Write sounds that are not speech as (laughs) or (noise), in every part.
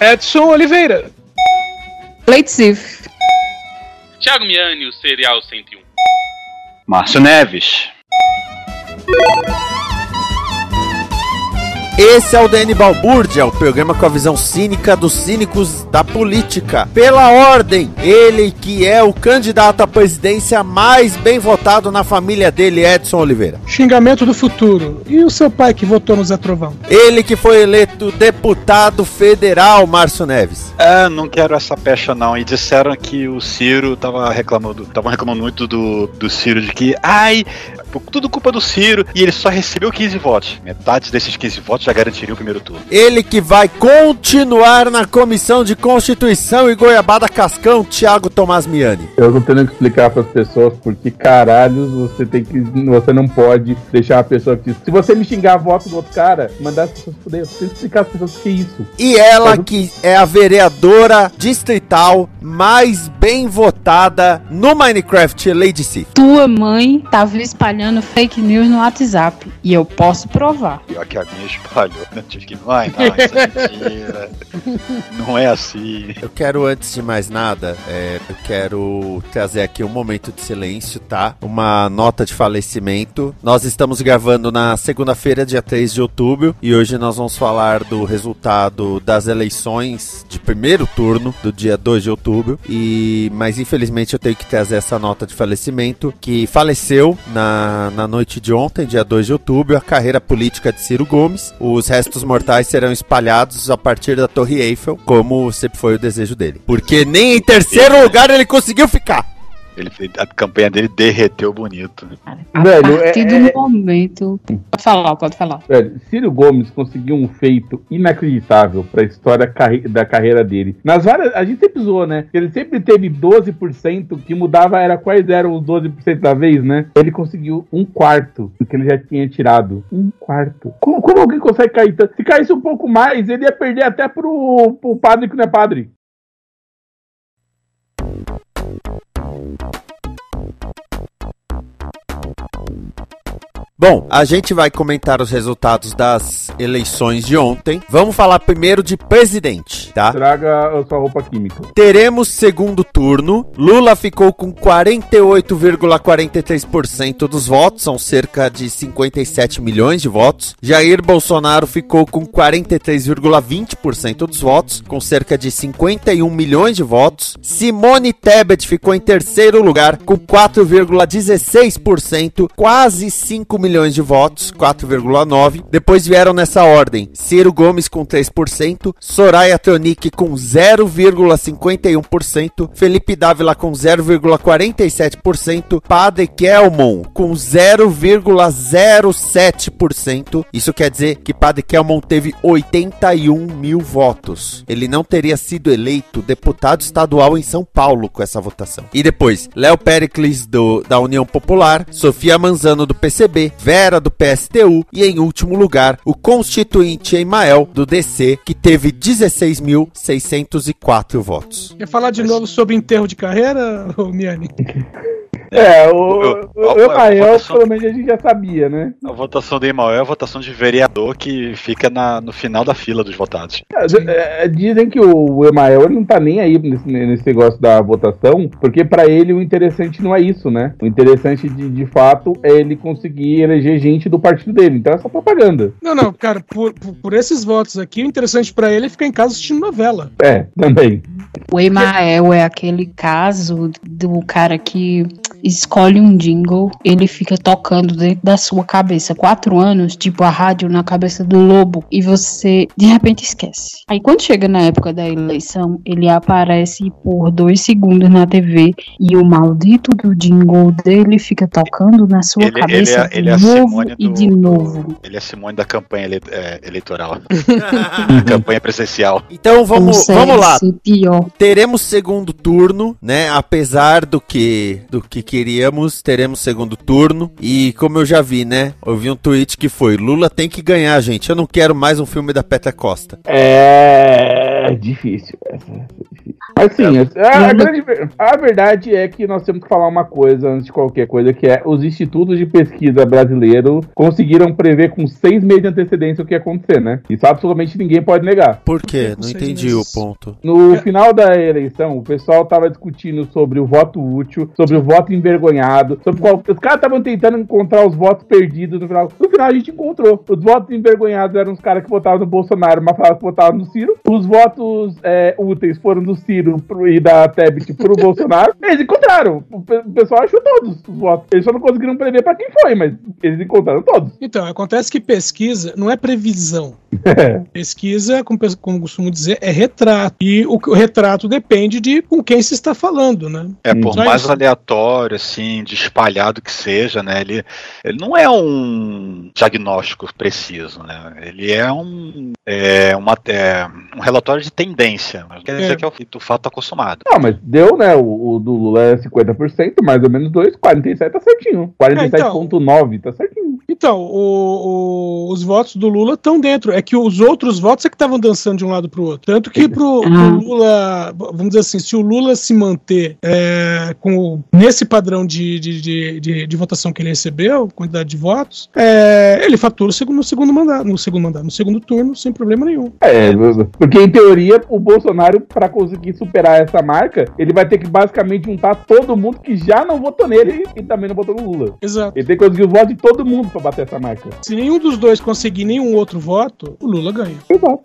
Edson Oliveira. Leitzif, Thiago Miani, o Serial 101. Márcio Neves. Esse é o DN Balbúrdia, o programa com a visão cínica dos cínicos da política. Pela ordem, ele que é o candidato à presidência mais bem votado na família dele, Edson Oliveira. Xingamento do futuro. E o seu pai que votou no Zé Trovão? Ele que foi eleito deputado federal, Márcio Neves. Ah, não quero essa pecha não. E disseram que o Ciro tava reclamando, estavam reclamando muito do, do Ciro de que, ai, tudo culpa do Ciro e ele só recebeu 15 votos. Metade desses 15 votos já garantiria o primeiro turno. Ele que vai continuar na Comissão de Constituição e Goiabada Cascão, Thiago Tomás Miani. Eu tô tendo que explicar para as pessoas porque caralhos você tem que. Você não pode deixar a pessoa que. Se você me xingar a voto do outro cara, mandar as pessoas poder. Você tem que explicar às pessoas o que é isso. E ela que é a vereadora distrital mais bem votada no Minecraft, Lady Sif. tua mãe tava espalhando fake news no WhatsApp e eu posso provar. Pior que a minha espalhou. né? Tive que, ai, não, isso é mentira. (laughs) não é assim. Eu quero, antes de mais nada, é, eu quero trazer aqui um momento de silêncio, tá? Uma nota de falecimento. Nós estamos gravando na segunda-feira, dia 3 de outubro, e hoje nós vamos falar do resultado das eleições de primeiro turno do dia 2 de outubro. E, mas infelizmente eu tenho que trazer essa nota de falecimento que faleceu na, na noite de ontem, dia 2 de outubro, a carreira política de Ciro Gomes. Os restos mortais serão espalhados a partir da Torre Eiffel, como sempre foi o desejo dele. Porque nem em terceiro lugar ele conseguiu ficar. Ele, a campanha dele derreteu bonito. Velho, a partir é- do é- momento. Pode falar, pode falar. Velho, Ciro Gomes conseguiu um feito inacreditável pra história carre- da carreira dele. Nas várias. A gente sempre zoou, né? Ele sempre teve 12% que mudava, era quais eram os 12% da vez, né? Ele conseguiu um quarto do que ele já tinha tirado. Um quarto. Como, como alguém consegue cair tanto? Se caísse um pouco mais, ele ia perder até pro, pro padre que não é padre. Don't. Bom, a gente vai comentar os resultados das eleições de ontem. Vamos falar primeiro de presidente, tá? Traga a sua roupa química. Teremos segundo turno. Lula ficou com 48,43% dos votos, são cerca de 57 milhões de votos. Jair Bolsonaro ficou com 43,20% dos votos, com cerca de 51 milhões de votos. Simone Tebet ficou em terceiro lugar com 4,16%, quase 5 milhões de votos, 4,9. Depois vieram nessa ordem: Ciro Gomes com 3%, Soraya Tronic com 0,51%, Felipe Dávila com 0,47%, Padre Kelmon com 0,07%. Isso quer dizer que Padre Kelmon teve 81 mil votos. Ele não teria sido eleito deputado estadual em São Paulo com essa votação. E depois, Léo Pericles do, da União Popular, Sofia Manzano do PCB, Vera, do PSTU, e em último lugar, o constituinte Emael, do DC, que teve 16.604 votos. Quer falar de novo sobre enterro de carreira, Miane? (laughs) É, o, o, o Emael, pelo menos a gente já sabia, né? A votação do Emael é a votação de vereador que fica na, no final da fila dos votados. É, é, dizem que o Emael não tá nem aí nesse, nesse negócio da votação, porque para ele o interessante não é isso, né? O interessante de, de fato é ele conseguir eleger gente do partido dele. Então é só propaganda. Não, não, cara, por, por, por esses votos aqui, o interessante para ele é ficar em casa assistindo novela. É, também. O Emael é aquele caso do cara que escolhe um jingle, ele fica tocando dentro da sua cabeça. Quatro anos, tipo a rádio na cabeça do lobo, e você de repente esquece. Aí quando chega na época da eleição, ele aparece por dois segundos na TV e o maldito do jingle dele fica tocando na sua Ele, ele cabeça é, ele é de novo Simone e do, de novo. do- Ele é Simone da campanha ele- é, eleitoral. (laughs) campanha presencial. Então vamos, vamos lá. pior. Teremos segundo turno, né? Apesar do que do que queríamos, teremos segundo turno. E como eu já vi, né? Eu vi um tweet que foi: Lula tem que ganhar, gente. Eu não quero mais um filme da Petra Costa. É difícil. essa é difícil. Mas sim, a, a grande a verdade é que nós temos que falar uma coisa antes de qualquer coisa, que é os institutos de pesquisa brasileiros conseguiram prever com seis meses de antecedência o que ia acontecer, né? Isso absolutamente ninguém pode negar. Por quê? Não entendi o ponto. No final da eleição, o pessoal tava discutindo sobre o voto útil, sobre o voto envergonhado, sobre qual. Os caras estavam tentando encontrar os votos perdidos no final. No final a gente encontrou. Os votos envergonhados eram os caras que votavam no Bolsonaro, mas falavam que votavam no Ciro. Os votos é, úteis foram do Ciro pro- e da Tebet pro (laughs) Bolsonaro. Eles encontraram. O pessoal achou todos os votos. Eles só não conseguiram prever pra quem foi, mas eles encontraram todos. Então, acontece que pesquisa não é previsão. (laughs) Pesquisa, como, como costumo dizer, é retrato. E o, o retrato depende de com quem se está falando, né? É, por Só mais isso. aleatório, assim, de espalhado que seja, né? Ele, ele não é um diagnóstico preciso, né? Ele é um, é, uma, é, um relatório de tendência. Mas quer dizer É. que é o, o fato tá consumado. Não, mas deu, né? O, o do Lula é 50%, mais ou menos 2, 47 tá certinho. 47,9 tá certinho. Então, o- o- os votos do Lula estão dentro. É que os outros votos é que estavam dançando de um lado para o outro. Tanto que pro, pro Lula, vamos dizer assim, se o Lula se manter é, com nesse padrão de, de, de, de- de votação que ele recebeu, quantidade de votos, é, ele fatura no segundo mandato, no segundo mandato, no segundo turno, sem problema nenhum. É, porque em teoria, o Bolsonaro, pra conseguir superar essa marca, ele vai ter que basicamente juntar todo mundo que já não votou nele e também não votou no Lula. Exato. Ele tem que conseguir o voto de todo mundo pra bater essa marca. Se nenhum dos dois conseguir nenhum outro voto, o Lula ganha.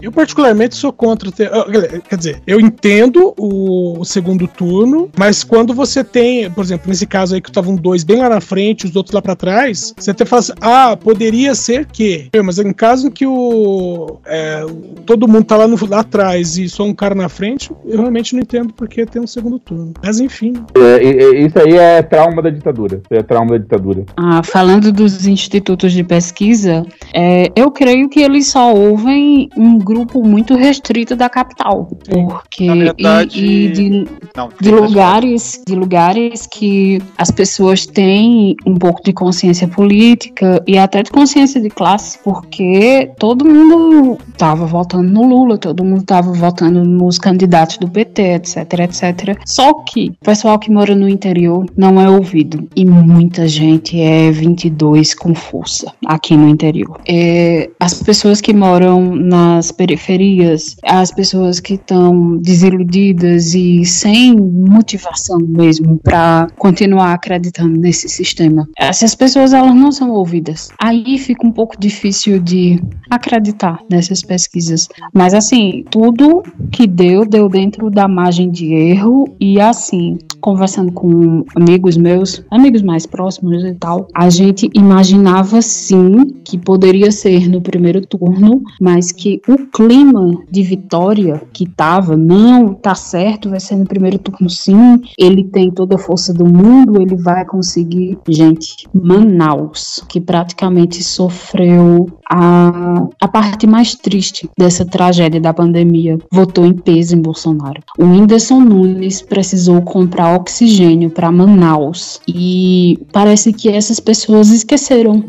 Eu, particularmente, sou contra. Ter, ah, quer dizer, eu entendo o, o segundo turno, mas quando você tem, por exemplo, nesse caso aí que estavam dois bem lá na frente, os outros lá pra trás, você até fala assim: ah, poderia ser que. Mas em caso em que o, é, todo mundo tá lá, no, lá atrás e só um cara na frente, eu realmente não entendo porque tem um segundo turno. Mas enfim. É, isso aí é trauma da ditadura. Isso aí é trauma da ditadura. Ah, falando dos institutos de pesquisa, é, eu creio que eles só ouvem um grupo muito restrito da capital, porque Na e- verdade, e, de, Não, de lugares, de lugares que as pessoas têm um pouco de consciência política e até de consciência de classe, porque todo mundo estava votando no Lula, todo mundo estava votando nos candidatos do PT, etc, etc. Só que o pessoal que mora no interior não é ouvido e muita gente é 22 com força aqui no interior. É, as pessoas que moram nas periferias, as pessoas que estão desiludidas e sem motivação mesmo para continuar acreditando nesse sistema. Essas pessoas elas não são ouvidas. Aí fica um pouco difícil de acreditar nessas pesquisas. Mas assim, tudo que deu deu dentro da margem de erro e assim, conversando com amigos meus, amigos mais próximos e tal, a gente imaginava sim que poderia ser no primeiro turno, mas que o clima de vitória que tava, não, tá certo, vai ser no primeiro turno sim, ele tem toda a força do mundo, ele vai conseguir. Gente, Manaus, que praticamente sofreu a, a parte mais triste dessa tragédia da pandemia, votou em peso em Bolsonaro. O Whindersson Nunes precisou comprar oxigênio para Manaus. E parece que essas pessoas esqueceram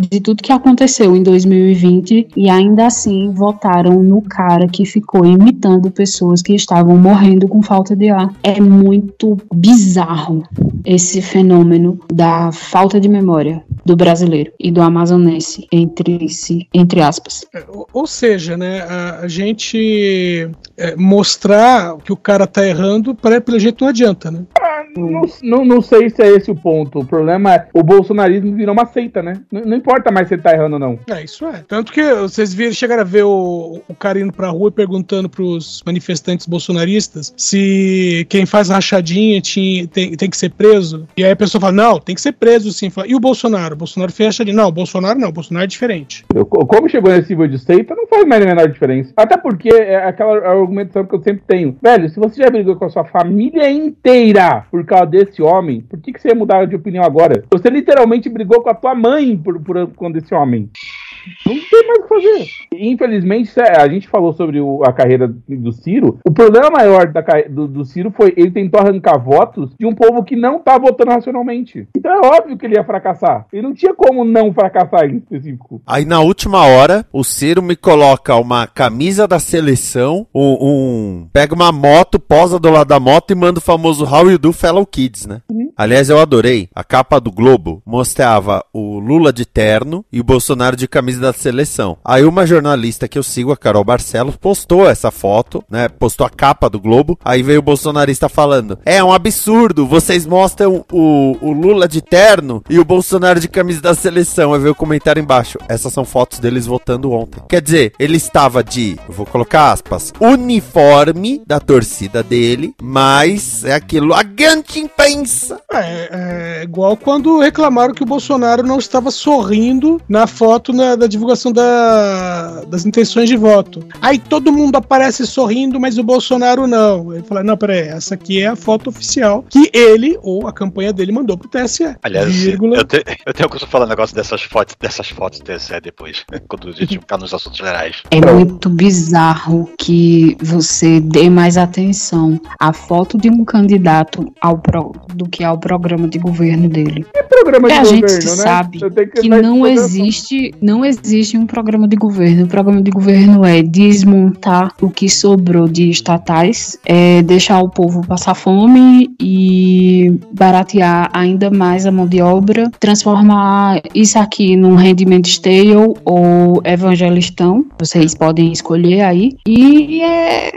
de tudo que aconteceu em 2020 e ainda assim votaram no cara que ficou imitando pessoas que estavam morrendo com falta de ar. É muito bizarro esse fenômeno da falta de memória do brasileiro e do amazonense entre si, entre aspas. Ou seja, né, a, a gente é, mostrar que o cara tá errando, para pelo jeito não adianta, né? Não, não, não sei se é esse o ponto. O problema é o bolsonarismo virou uma seita, né? Não, não importa mais se ele tá errando ou não. É, isso é. Tanto que vocês viram, chegaram a ver o, o cara indo pra rua e perguntando pros manifestantes bolsonaristas se quem faz rachadinha tinha, tem, tem que ser preso. E aí a pessoa fala, não, tem que ser preso sim. Fala, e o Bolsonaro? O Bolsonaro fez rachadinha. Não, o Bolsonaro não, o Bolsonaro é diferente. Eu, como chegou nesse nível de seita, não faz mais a menor diferença. Até porque é aquela argumentação que eu sempre tenho. Velho, se você já brigou com a sua família inteira por causa desse homem, por que, que você ia mudar de opinião agora? Você literalmente brigou com a tua mãe por, por, por desse homem. Não tem mais o que fazer. Infelizmente, a gente falou sobre o, a carreira do Ciro. O problema maior da, do, do, Ciro foi ele tentou arrancar votos de um povo que não tá votando racionalmente. Então é óbvio que ele ia fracassar. Ele não tinha como não fracassar em específico. Aí na última hora, o Ciro me coloca uma camisa da seleção, um, um pega uma moto, posa do lado da moto e manda o famoso How You Do Fellow Kids, né? Uhum. Aliás, eu adorei. A capa do Globo mostrava o Lula de terno e o Bolsonaro de camisa da seleção. Aí uma jornalista que eu sigo, a Carol Barcelos, postou essa foto, né? Postou a capa do Globo. Aí veio o bolsonarista falando: É um absurdo, vocês mostram o, o Lula de terno e o Bolsonaro de camisa da seleção. Aí veio o comentário embaixo: Essas são fotos deles votando ontem. Quer dizer, ele estava de, vou colocar aspas, uniforme da torcida dele, mas é aquilo, a grande imprensa. É, é igual quando reclamaram que o Bolsonaro não estava sorrindo na foto na, da divulgação da, das intenções de voto. Aí todo mundo aparece sorrindo, mas o Bolsonaro não. Ele fala: não, peraí, essa aqui é a foto oficial que ele ou a campanha dele mandou pro TSE. Aliás, vírgula. eu, te, eu tenho que falar um negócio dessas fotos, dessas fotos do TSE depois, (laughs) quando a gente ficar nos assuntos gerais. É muito bizarro que você dê mais atenção à foto de um candidato ao pro, do que ao programa de governo dele. É programa de a governo, gente né? sabe que, que não existe, não existe um programa de governo. O programa de governo é desmontar o que sobrou de estatais, é deixar o povo passar fome e baratear ainda mais a mão de obra, transformar isso aqui num rendimento stale ou evangelistão. Vocês podem escolher aí. E é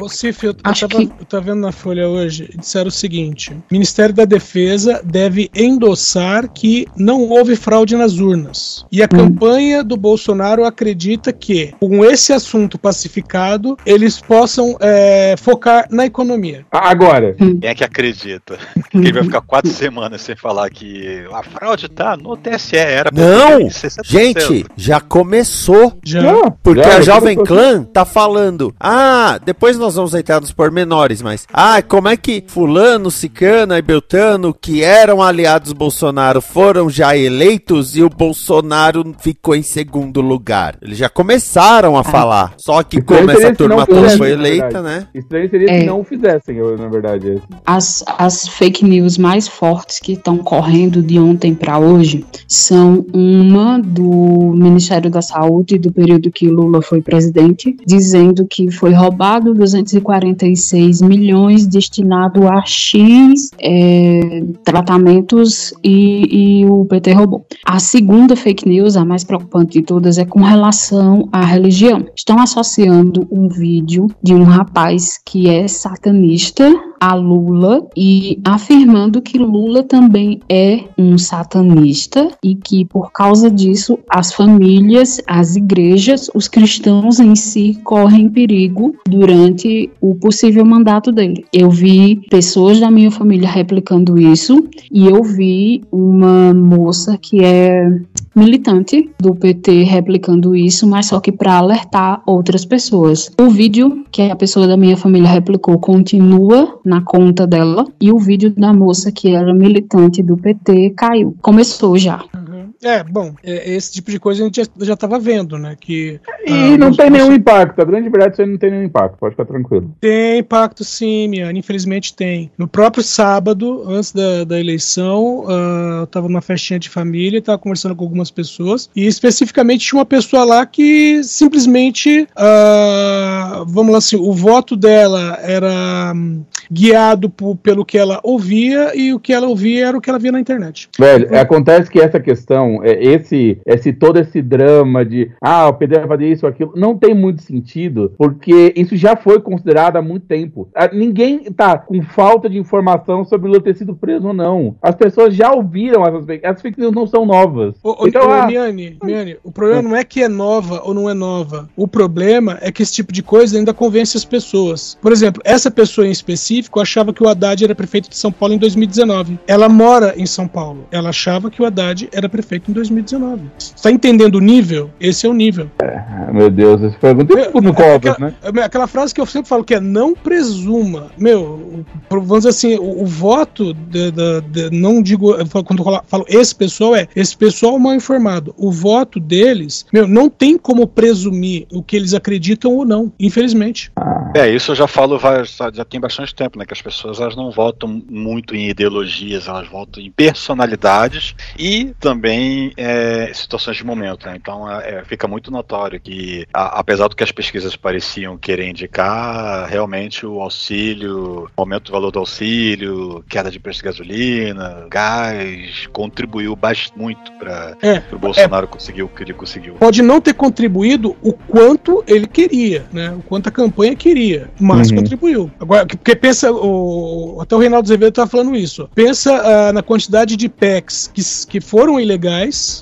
Ô, Cif, eu, eu, Acho tava, que- eu tava vendo na Folha hoje, disseram o seguinte: Ministério da Defesa deve endossar que não houve fraude nas urnas. E a campanha do Bolsonaro acredita que, com esse assunto pacificado, eles possam é, focar na economia. Agora. Hum. Quem é que acredita que ele vai ficar quatro (laughs) semanas sem falar que a fraude tá no TSE? Era pra Não! ter 60%. Gente, já começou. Já. Porque Já, a Jovem. Clã tá falando. Ah, depois nós vamos entrar nos pormenores, mas. Ah, como é que Fulano, Cicana e Beltano, que eram aliados do Bolsonaro, foram já eleitos e o Bolsonaro ficou em segundo lugar? Eles já começaram a falar. Só que Estranho como essa turma toda foi eleita, né? Estranho seria É. se não o fizessem, eu, na verdade. As, as fake news mais fortes que estão correndo de ontem para hoje são uma do Ministério da Saúde do período que Lula foi presidente, dizendo que foi roubado 246 milhões destinado a X é, tratamentos e, e o PT roubou. A segunda fake news, a mais preocupante de todas, é com relação à religião. Estão associando um vídeo de um rapaz que é satanista a Lula e afirmando que Lula também é um satanista e que por causa disso as famílias, as igrejas, os cristãos em si correm perigo durante o possível mandato dele. Eu vi pessoas da minha família replicando isso e eu vi uma moça que é militante do PT replicando isso, mas só que para alertar outras pessoas. O vídeo que a pessoa da minha família replicou continua na conta dela e o vídeo da moça que era militante do PT caiu. Começou já. É, bom, é, esse tipo de coisa a gente já, já tava vendo, né? Que, E ah, não tem nenhum impacto. A grande verdade é que não tem nenhum impacto. Pode ficar tranquilo. Tem impacto sim, Miane, infelizmente tem. No próprio sábado, antes da, da eleição, ah, eu tava numa festinha de família, tava conversando com algumas pessoas, e especificamente tinha uma pessoa lá que simplesmente, ah, vamos lá assim, o voto dela era hum, guiado pelo que ela ouvia, e o que ela ouvia era o que ela via na internet. Velho, acontece que essa questão, é, esse, esse todo esse drama de ah, o PD vai fazer isso ou aquilo, não tem muito sentido, porque isso já foi considerado há muito tempo. Ah, Ninguém tá com falta de informação sobre o Lula ter sido preso ou não. As pessoas já ouviram essas fake, essas fake news não são novas. Ô, então, ô, ah, Miane, Miane, o problema não é que é nova ou não é nova. O problema é que esse tipo de coisa ainda convence as pessoas. Por exemplo, essa pessoa em específico achava que o Haddad era prefeito de São Paulo em 2019. Ela mora em São Paulo. Ela achava que o Haddad era prefeito em 2019. Está entendendo o nível? Esse é o nível. ah, meu Deus, essa pergunta é no Covas, né? É Aquela frase que eu sempre falo que é não presuma. Meu, vamos dizer assim, o, o voto de, de- de- não digo, quando eu falo- falo esse pessoal é esse pessoal mal informado. O voto deles, meu, não tem como presumir o que eles acreditam ou não, infelizmente. É, isso eu já falo já tem bastante tempo, né? Que as pessoas elas não votam muito em ideologias, elas votam em personalidades e também é, situações de momento. Né? Então é, é, fica muito notório que, a- apesar do que as pesquisas pareciam querer indicar, realmente o auxílio, o aumento do valor do auxílio, queda de preço de gasolina, gás, contribuiu bastante muito para É, o Bolsonaro conseguir o que ele conseguiu. Pode não ter contribuído o quanto ele queria, né? O quanto a campanha queria, mas Uhum. contribuiu. Agora, porque pensa, o, até o Reinaldo Azevedo estava falando isso. Pensa ah, na quantidade de PECs que, que foram ilegais,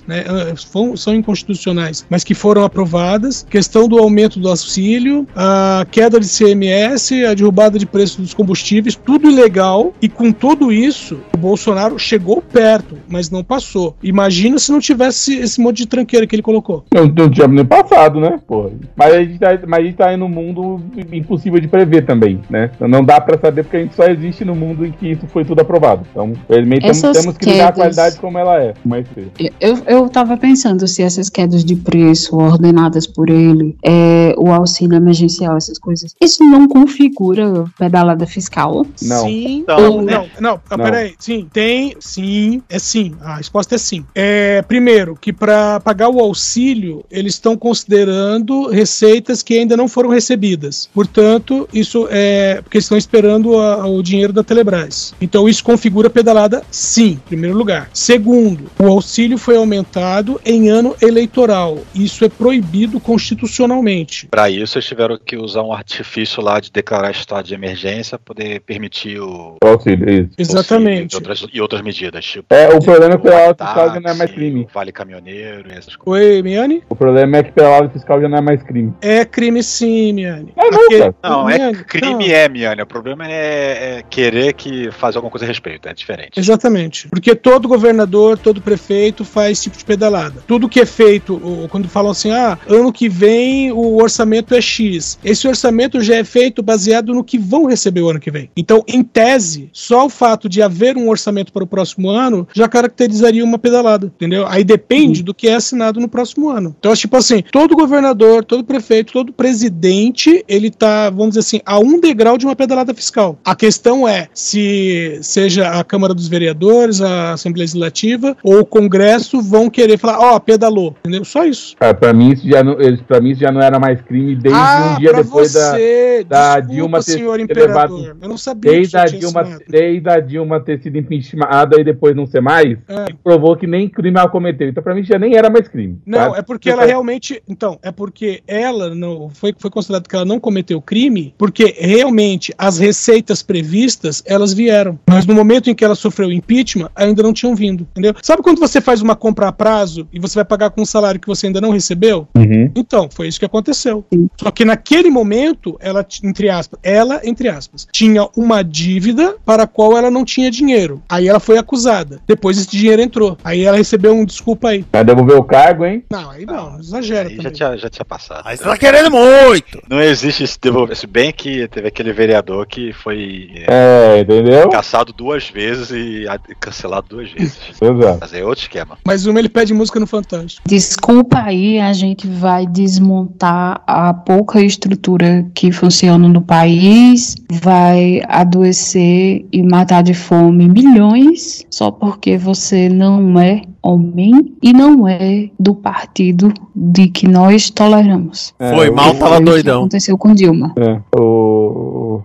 né? ah, são inconstitucionais, mas que foram aprovadas. Questão do aumento do auxílio, a queda de CMS, a derrubada de preço dos combustíveis, tudo ilegal. E com tudo isso, o Bolsonaro chegou perto, mas não passou. Imagina se não tivesse esse monte de tranqueira que ele colocou. Não, não tinha nem passado, né? Pô. Mas a, gente tá, mas a gente tá aí num mundo impossível de prever também, né? Não dá pra saber porque a gente só existe no mundo em que isso foi tudo aprovado. Então, felizmente, temos, temos que lidar com a quedas- qualidade como ela é. Como é que seja. Eu, eu tava pensando se essas quedas de preço ordenadas por ele, é, o auxílio emergencial, essas coisas, isso não configura pedalada fiscal? Não. Sim. Não, Não, né? não, não, Não. peraí. Sim, tem, sim, é sim. A resposta é sim. É, primeiro, que para pagar o auxílio, eles estão considerando receitas que ainda não foram recebidas. Portanto, isso é porque eles estão esperando a- o dinheiro da Telebrás. Então, isso configura pedalada, sim, em primeiro lugar. Segundo, o auxílio foi aumentado em ano eleitoral. Isso é proibido constitucionalmente. Para isso, eles tiveram que usar um artifício lá de declarar estado de emergência para poder permitir o O auxílio, isso. Exatamente. E outras, e outras medidas, tipo. É, o problema é que o vale auto fiscal já não é mais crime. Vale caminhoneiro e essas coisas. Oi, Miane? O problema é que pedalada fiscal já não é mais crime. É crime sim, Miane. É nunca. Não, é Miane, crime não. é, Miane. O problema é, é querer que faz alguma coisa a respeito, é diferente. Exatamente. Porque todo governador, todo prefeito faz esse tipo de pedalada. Tudo que é feito, quando falam assim, ah, ano que vem o orçamento é X. Esse orçamento já é feito baseado no que vão receber o ano que vem. Então, em tese, só o fato de haver um orçamento para o próximo ano já caracterizaria uma pedalada, entendeu? Aí depende do que é assinado no próximo ano. Então, tipo assim, todo governador, todo prefeito, todo presidente, ele tá, vamos dizer assim, a um degrau de uma pedalada fiscal. A questão é se seja a Câmara dos Vereadores, a Assembleia Legislativa ou o Congresso vão querer falar, ó, pedalou, entendeu? Só isso. Ah, pra, mim, isso já não, pra mim isso já não era mais crime desde Ah, um dia depois você, da, da desculpa, Dilma ter, senhor imperador. levado. Eu não sabia que Desde a, Dilma, desde a Dilma ter sido impeachmentada e depois não ser mais, É. provou que nem crime ela cometeu. Então, pra mim, já nem era mais crime. Não, sabe? é porque ela realmente. Então, é porque ela não. Foi, foi considerado que ela não cometeu crime, porque realmente as receitas previstas elas vieram. Mas no momento em que ela sofreu impeachment, ainda não tinham vindo. Entendeu? Sabe quando você faz uma compra a prazo e você vai pagar com um salário que você ainda não recebeu? Uhum. Então, foi isso que aconteceu. Só que naquele momento, ela, entre aspas, ela, entre aspas, tinha uma dívida para a qual ela não tinha dinheiro. Aí ela foi acusada. Depois esse dinheiro entrou. Aí ela recebeu um desculpa aí. Vai devolver o cargo, hein? Não, aí não, exagera Aí já tinha, já tinha passado. Mas tá querendo muito! Não existe esse devolver. Se bem que teve aquele vereador que foi É, entendeu? caçado duas vezes e a- cancelado duas vezes. Exato. Mas é outro esquema. Esquema. Mais uma ele pede música no Fantástico. Desculpa aí, a gente vai desmontar a pouca estrutura que funciona no país, vai adoecer e matar de fome milhões só porque você não é homem e não é do partido de que nós toleramos. Foi mal, tava Foi o que doidão. aconteceu com Dilma. É, o...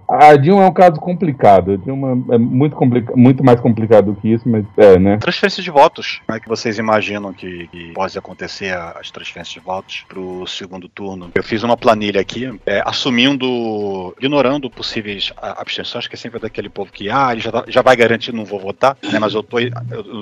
A Dilma é um caso complicado. A Dilma é muito, complica... muito mais complicado do que isso, mas é, né? Transferência de votos. Como é que vocês imaginam que, que pode acontecer as transferências de votos pro segundo turno? Eu fiz uma planilha aqui, é, assumindo, ignorando possíveis abstenções, que é sempre daquele povo que, ah, ele já, tá- já vai garantir, não vou votar, né? Mas eu tô, eu,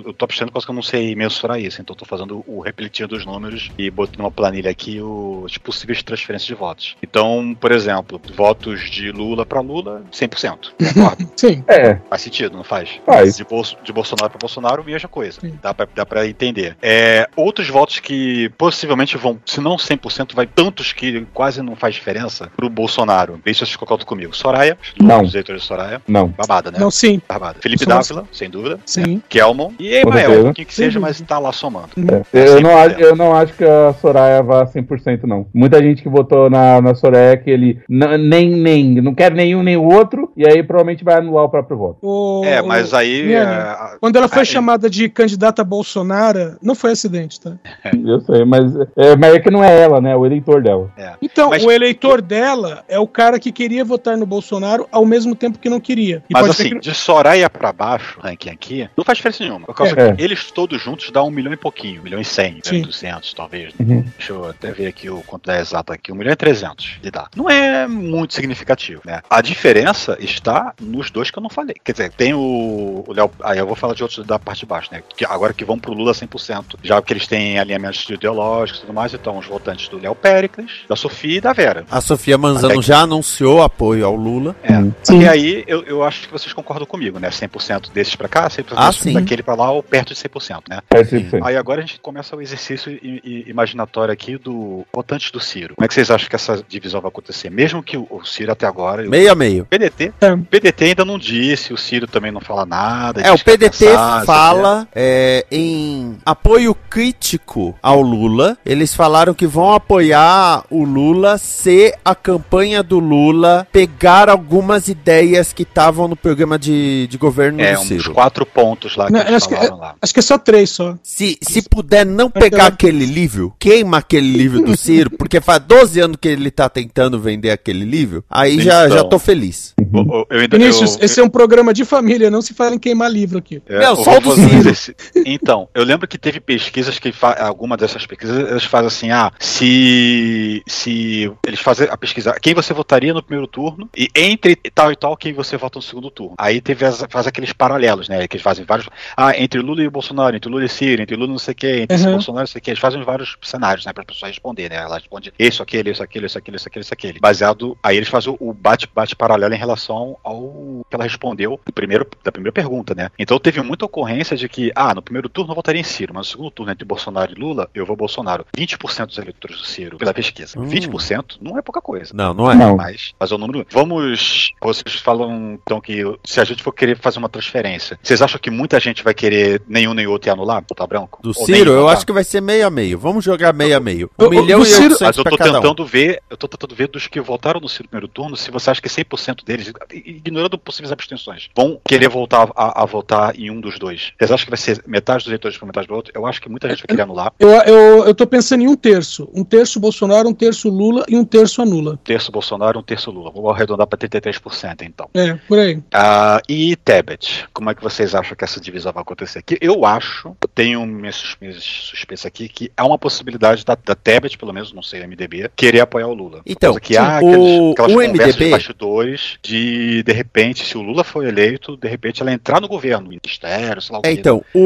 eu tô abstendo por causa que eu não sei mensurar isso. Então eu tô fazendo o repletir dos números e botei numa planilha aqui os possíveis transferências de votos. Então, por exemplo, votos de Lula pra Lula, 100%. (laughs) Concordo? Sim. É. Faz sentido, não faz? Faz. De, Bolso- de Bolsonaro para Bolsonaro, mesma coisa. Dá pra, dá pra entender. É, outros votos que possivelmente vão, se não 100%, vai tantos que quase não faz diferença pro Bolsonaro. Vê se vocês concordam comigo. Soraya, Não. os eleitores de Soraya. Não. Babada, né? Não, sim. Babada. Felipe Somos- Dávila, sem dúvida. Sim. Kelmon e Emael, um pouquinho que seja, mas tá lá somando. É, eu, não, acho- eu não acho que a Soraya vá 100% não. Muita gente que votou na, na Soraya que ele nem, nem, não quer nenhum nem o outro, e aí provavelmente vai anular o próprio voto. O- É, mas aí, Miane, é, quando ela foi aí- chamada de candidata a Bolsonaro, não foi acidente, tá? Eu sei, mas é, mas é que não é ela, né? O eleitor dela. Então, Mas- o eleitor dela é o cara que queria votar no Bolsonaro ao mesmo tempo que não queria. E Mas assim, que- de Soraya pra baixo, ranking aqui, não faz diferença nenhuma. Por causa É. que eles todos juntos dão um milhão e pouquinho, um milhão e cem, um e duzentos, talvez. Uhum. Deixa eu até ver aqui o quanto é exato aqui. Um milhão e trezentos de dá. Não é muito significativo, né? A diferença está nos dois que eu não falei. Quer dizer, tem o, o Léo. Aí eu vou falar de outros da parte de baixo, né? Que agora que vão pro Lula 100%. Já que eles têm alinhamentos ideológicos e tudo mais, então os votantes do Léo Péricles, da Sofia e da Vera. A Sofia Manzano já anunciou apoio ao Lula. É. E aí, eu, eu acho que vocês concordam comigo, né? 100% desses pra cá, 100% Ah, sim. daquele pra lá, ou perto de 100%, né? É 100%. Aí agora a gente começa o exercício i- i- imaginatório aqui do votantes do Ciro. Como é que vocês acham que essa divisão vai acontecer? Mesmo que o, o Ciro até agora... e o- Meio a meio. PDT, PDT ainda não disse, o Ciro também não fala nada. É, o PDT passar, fala é, em apoio crítico ao Lula. Eles falaram que vão apoiar o Lula se a campanha do Lula pegar algumas ideias que estavam no programa de, de governo É, do uns Ciro. quatro pontos lá que Não, eles acho, que, falaram lá. acho que é só três só. Se, se puder não pegar aquele livro, queima aquele livro do (laughs) Ciro, porque faz 12 anos que ele tá tentando vender aquele livro, aí já, Então. já tô feliz. Eu, eu ainda- Vinícius, eu- esse é um programa de família, não se fala em queimar livro aqui. É, Não, eu só do. Então, eu lembro que teve pesquisas que alguma dessas pesquisas eles fazem assim, ah, se se eles fazem a pesquisa, quem você votaria no primeiro turno e entre tal e tal quem você vota no segundo turno. Aí teve as, faz aqueles paralelos, né, que eles fazem vários, ah, entre Lula e Bolsonaro, entre Lula e Ciro, entre Lula não sei o que, entre Uhum. Bolsonaro não sei o que, eles fazem vários cenários, né, para as pessoas responder, né? Ela responde isso, aquele, isso, aquele, isso, aquele, isso, aquele, isso, aquele. Baseado, aí eles fazem o bate bate paralelo em relação ao que ela respondeu primeiro, da primeira pergunta, né? Então teve muita ocorrência de que, ah, no primeiro turno eu votaria em Ciro, mas no segundo turno entre Bolsonaro e Lula, eu vou Bolsonaro. 20% dos eleitores do Ciro, pela pesquisa. Hum. 20% não é pouca coisa. Não, não é. Não. Mas, mas é o número. Vamos. Vocês falam então que se a gente for querer fazer uma transferência, vocês acham que muita gente vai querer nenhum nem outro e anular? Botar branco? Do Ou Ciro, eu acho que vai ser meio a meio. Vamos jogar meio a meio. Um O- o- milhão e Ciro- Mas eu tô cada um. tentando ver, eu tô tentando ver dos que votaram no Ciro primeiro turno, se você acha que 100% deles, ignorando possíveis abstenções, vão querer voltar a, a votar em um dos dois. Vocês acham que vai ser metade dos eleitores para metade do outro? Eu acho que muita gente vai querer anular. Eu, eu, eu tô pensando em um terço. Um terço Bolsonaro, um terço Lula e um terço anula. Um terço Bolsonaro, um terço Lula. Vou arredondar para 33%, então. É, por aí. Ah, e Tebet, como é que vocês acham que essa divisão vai acontecer aqui? Eu acho, eu tenho minhas, sus- minhas suspeitas aqui, que há uma possibilidade da, da Tebet, pelo menos, não sei, o MDB, querer apoiar o Lula. Então, que há sim, aqueles, o- aquelas o conversas MDB de bastidores de, de repente, se o Lula for eleito, de repente ela entrar no governo, ministério, sei lá o É, quê. então, lá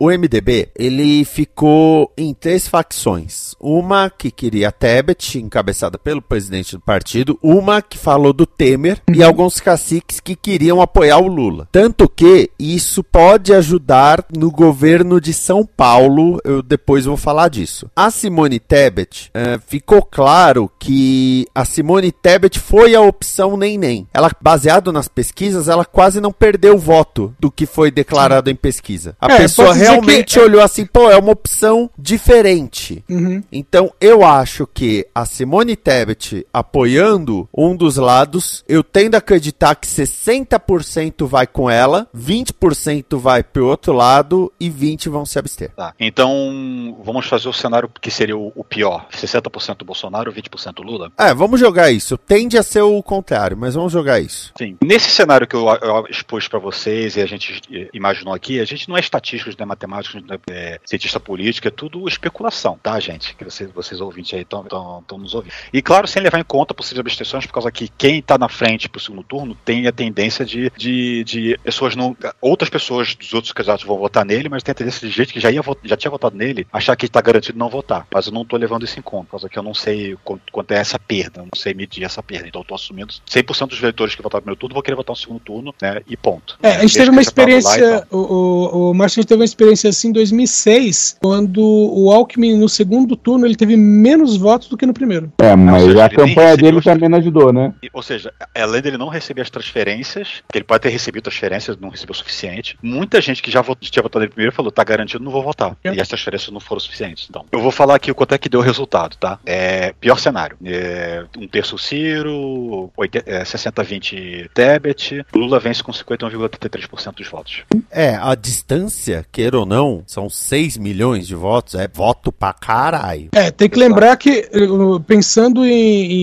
o, o MDB, ele ficou em três facções. Uma que queria a Tebet, encabeçada pelo presidente do partido. Uma que falou do Temer. E alguns caciques que queriam apoiar o Lula. Tanto que isso pode ajudar no governo de São Paulo. Eu depois vou falar disso. A Simone Tebet, eh, ficou claro que a Simone Tebet foi a opção opção nem nem. Ela, baseado nas pesquisas, ela quase não perdeu voto do que foi declarado em pesquisa. A É, pessoa realmente que- olhou assim, pô, é uma opção diferente. Uhum. Então eu acho que a Simone Tebet apoiando um dos lados, eu tendo a acreditar que 60% vai com ela, 20% vai pro outro lado e 20 vão se abster. Tá. Então, vamos fazer o cenário que seria o, o pior: 60% Bolsonaro, 20% Lula? É, vamos jogar isso. Tende a ser o contrário, mas vamos jogar isso. Sim. Nesse cenário que eu, eu expus para vocês e a gente imaginou aqui, a gente não é estatístico, não é matemático, não é, é cientista político, é tudo especulação, tá, gente? Que vocês, vocês ouvintes aí estão nos ouvindo. E claro, sem levar em conta possíveis abstenções, por causa que quem está na frente pro segundo turno tem a tendência de, de, de pessoas não. Outras pessoas dos outros candidatos vão votar nele, mas tem a tendência de gente que já, ia, já tinha votado nele achar que está garantido não votar. Mas eu não estou levando isso em conta, por causa que eu não sei quanto, quanto é essa perda, eu não sei medir essa perda. Então eu estou assumindo 100% dos eleitores que votaram no primeiro turno vão querer votar no segundo turno, né? E ponto. É, a gente teve uma experiência, o, o, o Márcio, a gente teve uma experiência assim em 2006, quando o Alckmin no segundo turno ele teve menos votos do que no primeiro. É, mas seja, a campanha dele também não ajudou, né? E, Ou seja, além dele não receber as transferências, que ele pode ter recebido transferências, não recebeu o suficiente, muita gente que já votou, tinha votado nele primeiro falou, tá garantido, não vou votar. E as transferências não foram suficientes. Então, eu vou falar aqui o quanto é que deu o resultado, tá? É, pior cenário. É, um terço Ciro, 80, é, 60-20 Tebet, Lula vence com 51,33% dos votos. É, a distância, queira ou não, são 6 milhões de votos, é voto pra caralho. É, tem que lembrar que, uh, pensando em,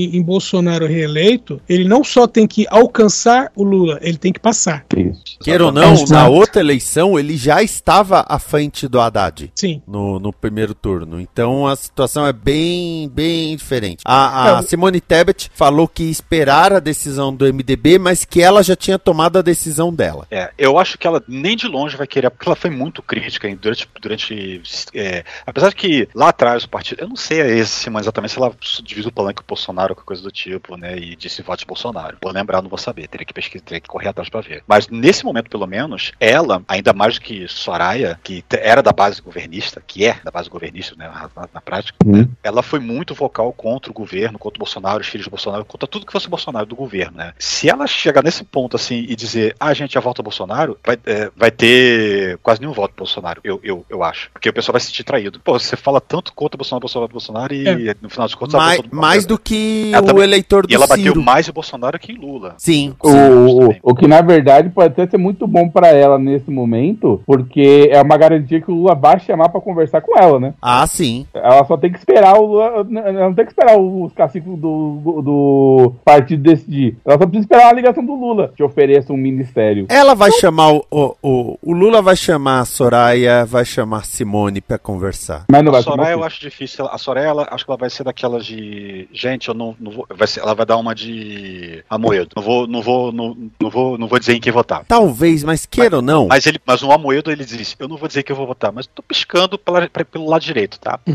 em- em Bolsonaro reeleito, ele não só tem que alcançar o Lula, ele tem que passar. Queira ou não, na outra eleição ele já estava à frente do Haddad. Sim. No, no primeiro turno. Então a situação é bem, bem diferente. A, a É, Simone Tebet falou que esperar a decisão do MDB, mas que ela já tinha tomado a decisão dela. É, eu acho que ela nem de longe vai querer, porque ela foi muito crítica hein, durante. durante é, apesar de que lá atrás o partido. Eu não sei esse, mas exatamente se ela divide o palanque com o Bolsonaro, qualquer coisa do tipo, né? E disse vote Bolsonaro. Vou lembrar, não vou saber. Teria que pesquisar, teria que correr atrás pra ver. Mas nesse momento, pelo menos, ela, ainda mais do que Soraya, que era da base governista, que é da base governista, né? Na, na- na prática, Uhum. ela foi muito vocal contra o governo, contra o Bolsonaro, os filhos do Bolsonaro, contra tudo que fosse Bolsonaro do governo, né? Se ela chegar nesse ponto assim e dizer, ah, gente, já volta Bolsonaro, vai, é, vai ter quase nenhum voto pro Bolsonaro, eu, eu, eu acho. Porque o pessoal vai se sentir traído. Pô, você fala tanto contra o Bolsonaro, Bolsonaro, Bolsonaro e É. no final das contas ela Mais, no- mais do que Ela o também- eleitor do E ela bateu Ciro. mais em Bolsonaro que em Lula. Sim. O, o, o que na verdade pode até ser muito bom pra ela nesse momento, porque é uma garantia que o Lula vai chamar pra conversar com ela, né? Ah, sim. Ela só tem que esperar o Lula. Ela não tem que esperar os caciques do, do, do partido decidir. Ela só precisa esperar a ligação do Lula que ofereça um ministério. Ela vai chamar o, o, o, o Lula vai chamar a Soraya, vai chamar Simone pra conversar. Mas não A vai Soraya eu acho difícil. A Soraya, ela, acho que ela vai ser daquelas de. Gente, eu não, não vou. Vai ser, ela vai dar uma de. Amoedo. Não vou, não vou, não, não vou, não vou dizer em quem votar. Talvez, mas queira ou não. Mas ele, mas no Amoedo ele disse: Eu não vou dizer que eu vou votar, mas tô piscando pela, pra- pelo lado direito, tá? (laughs)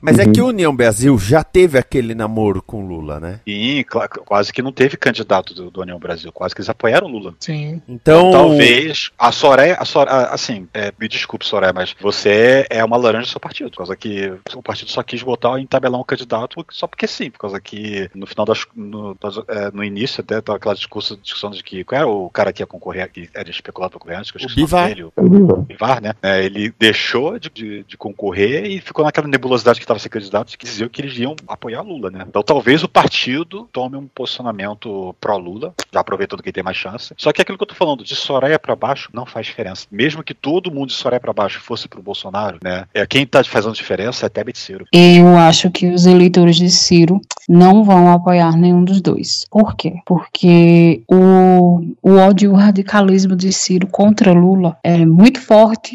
Mas é que o União Brasil já teve aquele namoro com Lula, né? Cla- quase que não teve candidato do, do União Brasil, quase que eles apoiaram o Lula. Sim. Então. Talvez a Soraya, a Soraya assim, é, me desculpe, Soraya, mas você é uma laranja do seu partido, por causa que o partido só quis botar em tabelar um candidato só porque sim, por causa que no final das. No, das- é, no início até tava aquela discurso, discussão de que qual era o cara que ia concorrer, que era especulado para concorrer antes, que eu esqueci Bivar. nome dele, o Bivar, né? É, ele deixou de, de- de concorrer e ficou naquela nebulosidade que estava sem candidato que diziam que eles iam apoiar Lula, né? Então talvez o partido tome um posicionamento pró-Lula, já aproveitando que tem mais chance. Só que aquilo que eu tô falando, de Soraya pra baixo, não faz diferença. Mesmo que todo mundo de Soraya pra baixo fosse pro Bolsonaro, né? É, quem tá fazendo diferença é Tebet Ciro. Eu acho que os eleitores de Ciro não vão apoiar nenhum dos dois. Por quê? Porque o, o ódio e o radicalismo de Ciro contra Lula é muito forte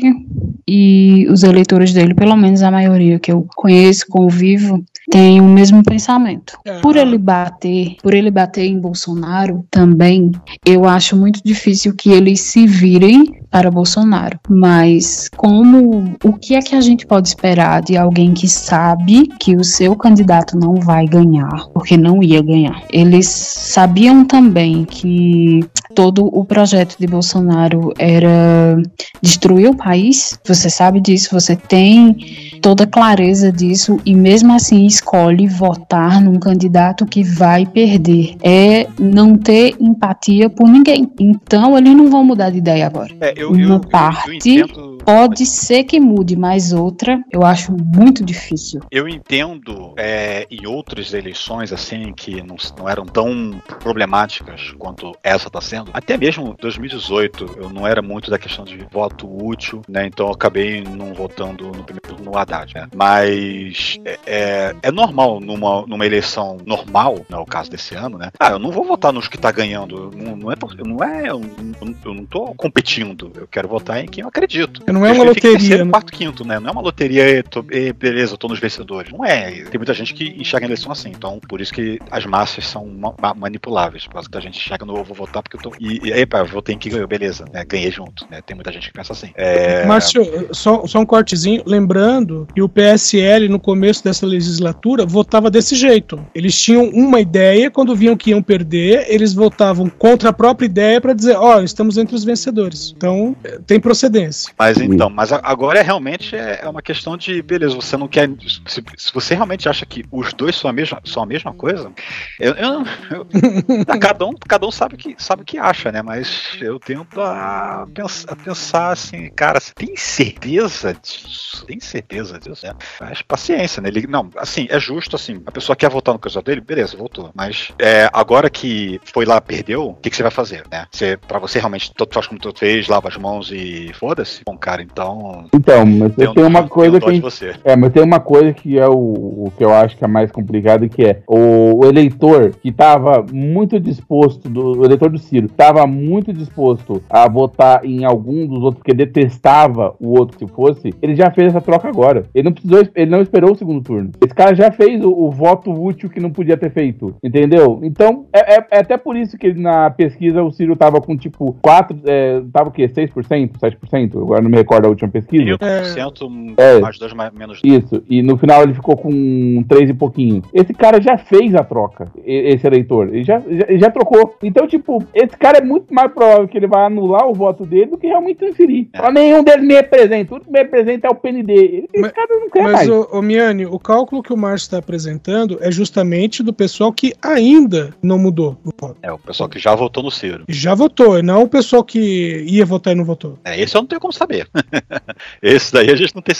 e os eleitores dele, pelo menos a maioria que eu conheço, convivo, tem o mesmo pensamento. Por ele bater, por ele bater em Bolsonaro também, eu acho muito difícil que eles se virem para Bolsonaro. Mas como o que é que a gente pode esperar de alguém que sabe que o seu candidato não vai ganhar, porque não ia ganhar? Eles sabiam também que todo o projeto de Bolsonaro era destruir o país. Você sabe disso, você tem toda clareza disso e mesmo assim escolhe votar num candidato que vai perder. É não ter empatia por ninguém. Então eles não vão mudar de ideia agora. É, eu, Uma eu, parte eu entendo, pode ser que mude, mas outra eu acho muito difícil. eu entendo é, em outras eleições assim que não, não eram tão problemáticas quanto essa está sendo. Até mesmo 2018 eu não era muito da questão de voto útil, né? Então eu acabei não votando no primeiro no Né? Mas é, é, é normal numa, numa eleição normal, não é o caso desse ano, né? Ah, eu não vou votar nos que tá ganhando. Não, não é, não é, eu não, eu não tô competindo. Eu quero votar em quem eu acredito. Não é uma loteria, terceiro, né? quarto, quinto, né? Não é uma loteria, tô- beleza, eu tô nos vencedores. Não é. Tem muita gente que enxerga a eleição assim. Então, por isso que as massas são ma- ma- manipuláveis. Por causa que a gente enxerga no eu vou votar porque eu tô. E, e pá, eu votei em quem ganhou, beleza, né? Ganhei junto. Né? Tem muita gente que pensa assim. É... Márcio, só, só um cortezinho. Lembrando que o PSL, no começo dessa legislatura, votava desse jeito. Eles tinham uma ideia, quando viam que iam perder, eles votavam contra a própria ideia para dizer: ó, estamos entre os vencedores. Então, eh, tem procedência. Mas então, mas agora é realmente é, é uma questão de, beleza, você não quer. Se, se você realmente acha que os dois são a mesma, são a mesma coisa, eu, eu, eu- (laughs) tá, cada, um, cada um sabe o que, sabe o que acha, né? Mas eu tento a, a pensar assim, cara, você tem certeza disso? Tem certeza disso? Né? Mas paciência, né? Ele, não, assim, é justo assim. A pessoa quer votar no candidato dele, beleza, votou. Mas é, agora que foi lá, perdeu, o que, que você vai fazer, né? Você, pra você realmente, todo faz como tu fez, lava as mãos e foda-se? Bom, cara, então. Então, mas Tenho tem uma coisa que. você. É, mas tem uma coisa que é o, o que eu acho que é mais complicado, que é o, o eleitor que estava muito disposto, do, o eleitor do Ciro, estava muito disposto a votar em algum dos outros, porque detestava o outro que fosse, ele já fez essa troca agora. Ele não precisou, ele não esperou o segundo turno. Esse cara já fez o, o voto útil que não podia ter feito, entendeu? Então, é, é- é até por isso que na pesquisa o Ciro tava com tipo 4, é, tava o quê? 6%, 7%? Agora não me recordo a última pesquisa. 5%, É. mais dois, mais, menos Isso, e no final ele ficou com três e pouquinho. Esse cara já fez a troca, esse eleitor. Ele já, já, ele já trocou. Então, tipo, esse cara é muito mais provável que ele vai anular o voto dele do que realmente transferir. Fala, nenhum deles me representa. O que me representa é o PND. Ele- Esse cara não quer Mas, mais. ô, ô Miane, o cálculo que o Márcio está apresentando é justamente do pessoal que ainda não mudou o voto. É, o pessoal que já votou no Ciro. Já votou, e não o pessoal que ia votar e não votou. É, esse eu não tenho como saber. (laughs) esse daí a gente não tem.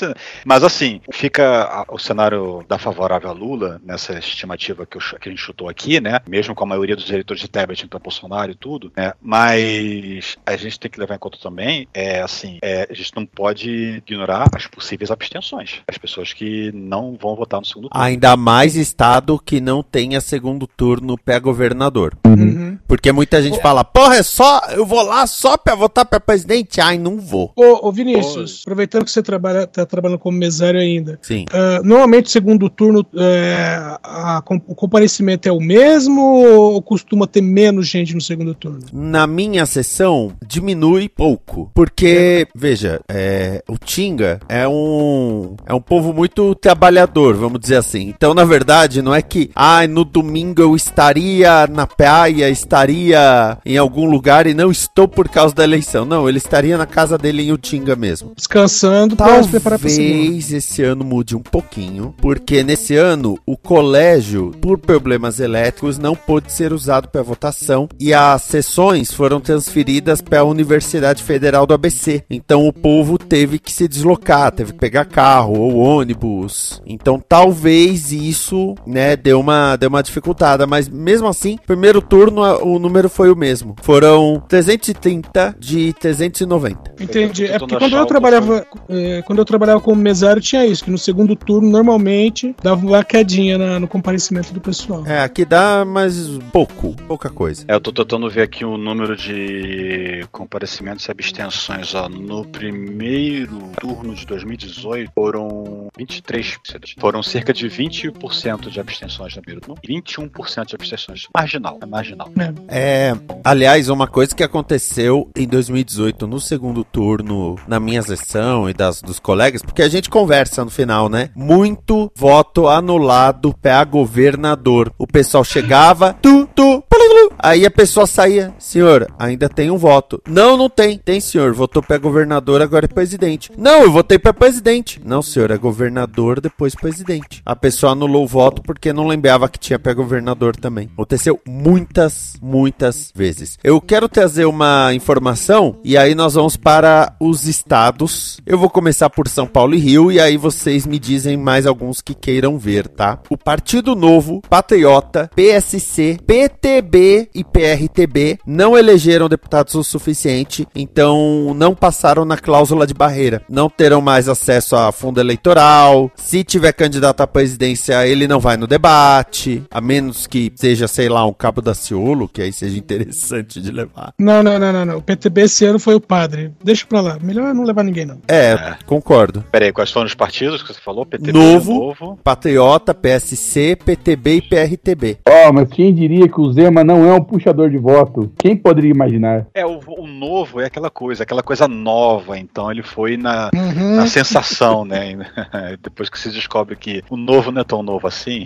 Mas assim, fica o cenário da favorável a Lula, nessa estimativa que, eu que a gente chutou aqui, né? Mesmo com a maioria dos eleitores de Tebet para Bolsonaro e tudo, né? Mas a gente tem que levar em conta também, é assim, é, a gente não pode ignorar as possíveis abstenções. As pessoas que não vão votar no segundo turno. Ainda mais estado que não tenha segundo turno pé governador. Uhum. Porque muita gente fala, porra, é só, eu vou lá só pra votar pra presidente? Ai, não vou. Ô, ô Vinícius, aproveitando que você trabalha, tá trabalhando como mesário ainda, Sim. ah, normalmente o segundo turno é, a- com- o comparecimento é o mesmo ou costuma ter menos gente no segundo turno? Na minha sessão, diminui pouco. Porque, veja, é, o Tinga é um, é um povo muito trabalhador, vamos dizer assim. Então, na verdade, não é que, ai, no domingo eu estaria na praia, estaria em algum lugar e não estou por causa da eleição. Não, ele estaria na casa dele em Utinga mesmo. Descansando para se preparar para. Talvez esse ano mude um pouquinho, porque nesse ano o colégio, por problemas elétricos, não pôde ser usado para votação e as sessões foram transferidas para a Universidade Federal do ABC. Então o povo teve que se deslocar, teve que pegar carro ou ônibus. Então talvez isso, né, deu uma deu uma dificultada, mas mesmo assim, primeiro turno o número foi o mesmo. Foram 330 de 390. Entendi. É porque quando eu trabalhava, é, quando eu trabalhava como mesário tinha isso, que no segundo turno normalmente dava uma quedinha na- no comparecimento do pessoal. É, aqui dá, mas pouco, pouca coisa. É, eu tô tentando ver aqui o número de comparecimentos e abstenções. Ó. No primeiro turno de 2018 foram 23, foram cerca de 20% de abstenções no primeiro turno. 21% de abstenções. Marginal, é marginal. É, aliás, uma coisa que aconteceu em 2018 no segundo turno, na minha sessão e das dos colegas, porque a gente conversa no final, né? Muito voto anulado para governador. O pessoal chegava, (laughs) tu, tu, aí a pessoa saía, senhor, ainda tem um voto. Não, não tem. Tem, senhor, votou para governador, agora é presidente. Não, eu votei para presidente. Não, senhor, é governador, depois presidente. A pessoa anulou o voto porque não lembrava que tinha pré-governador também. Aconteceu muitas, muitas vezes. Eu quero trazer uma informação e aí nós vamos para os estados. Eu vou começar por São Paulo e Rio e aí vocês me dizem mais alguns que queiram ver, tá? O Partido Novo, Patriota, PSC, PTB e PRTB não elegeram deputados o suficiente, então não passaram na cláusula de barreira. Não terão mais acesso a fundo eleitoral. Se tiver candidato à presidência, ele não vai no debate, a menos que seja, sei lá, um cabo da Ciolo, que aí seja interessante de levar. Não, não, não, não, não. O PTB esse ano foi o padre. Deixa pra lá. Melhor não levar ninguém, não. É, concordo. Peraí, quais foram os partidos que você falou? PTB Novo, Patriota, PSC, PTB e PRTB. Ó, mas quem diria que o Zema não é um puxador de voto? Quem poderia imaginar? É, o, o novo é aquela coisa, aquela coisa nova. Então ele foi na, Uhum. na sensação, né? (laughs) Depois que se descobre que o novo não é tão novo assim.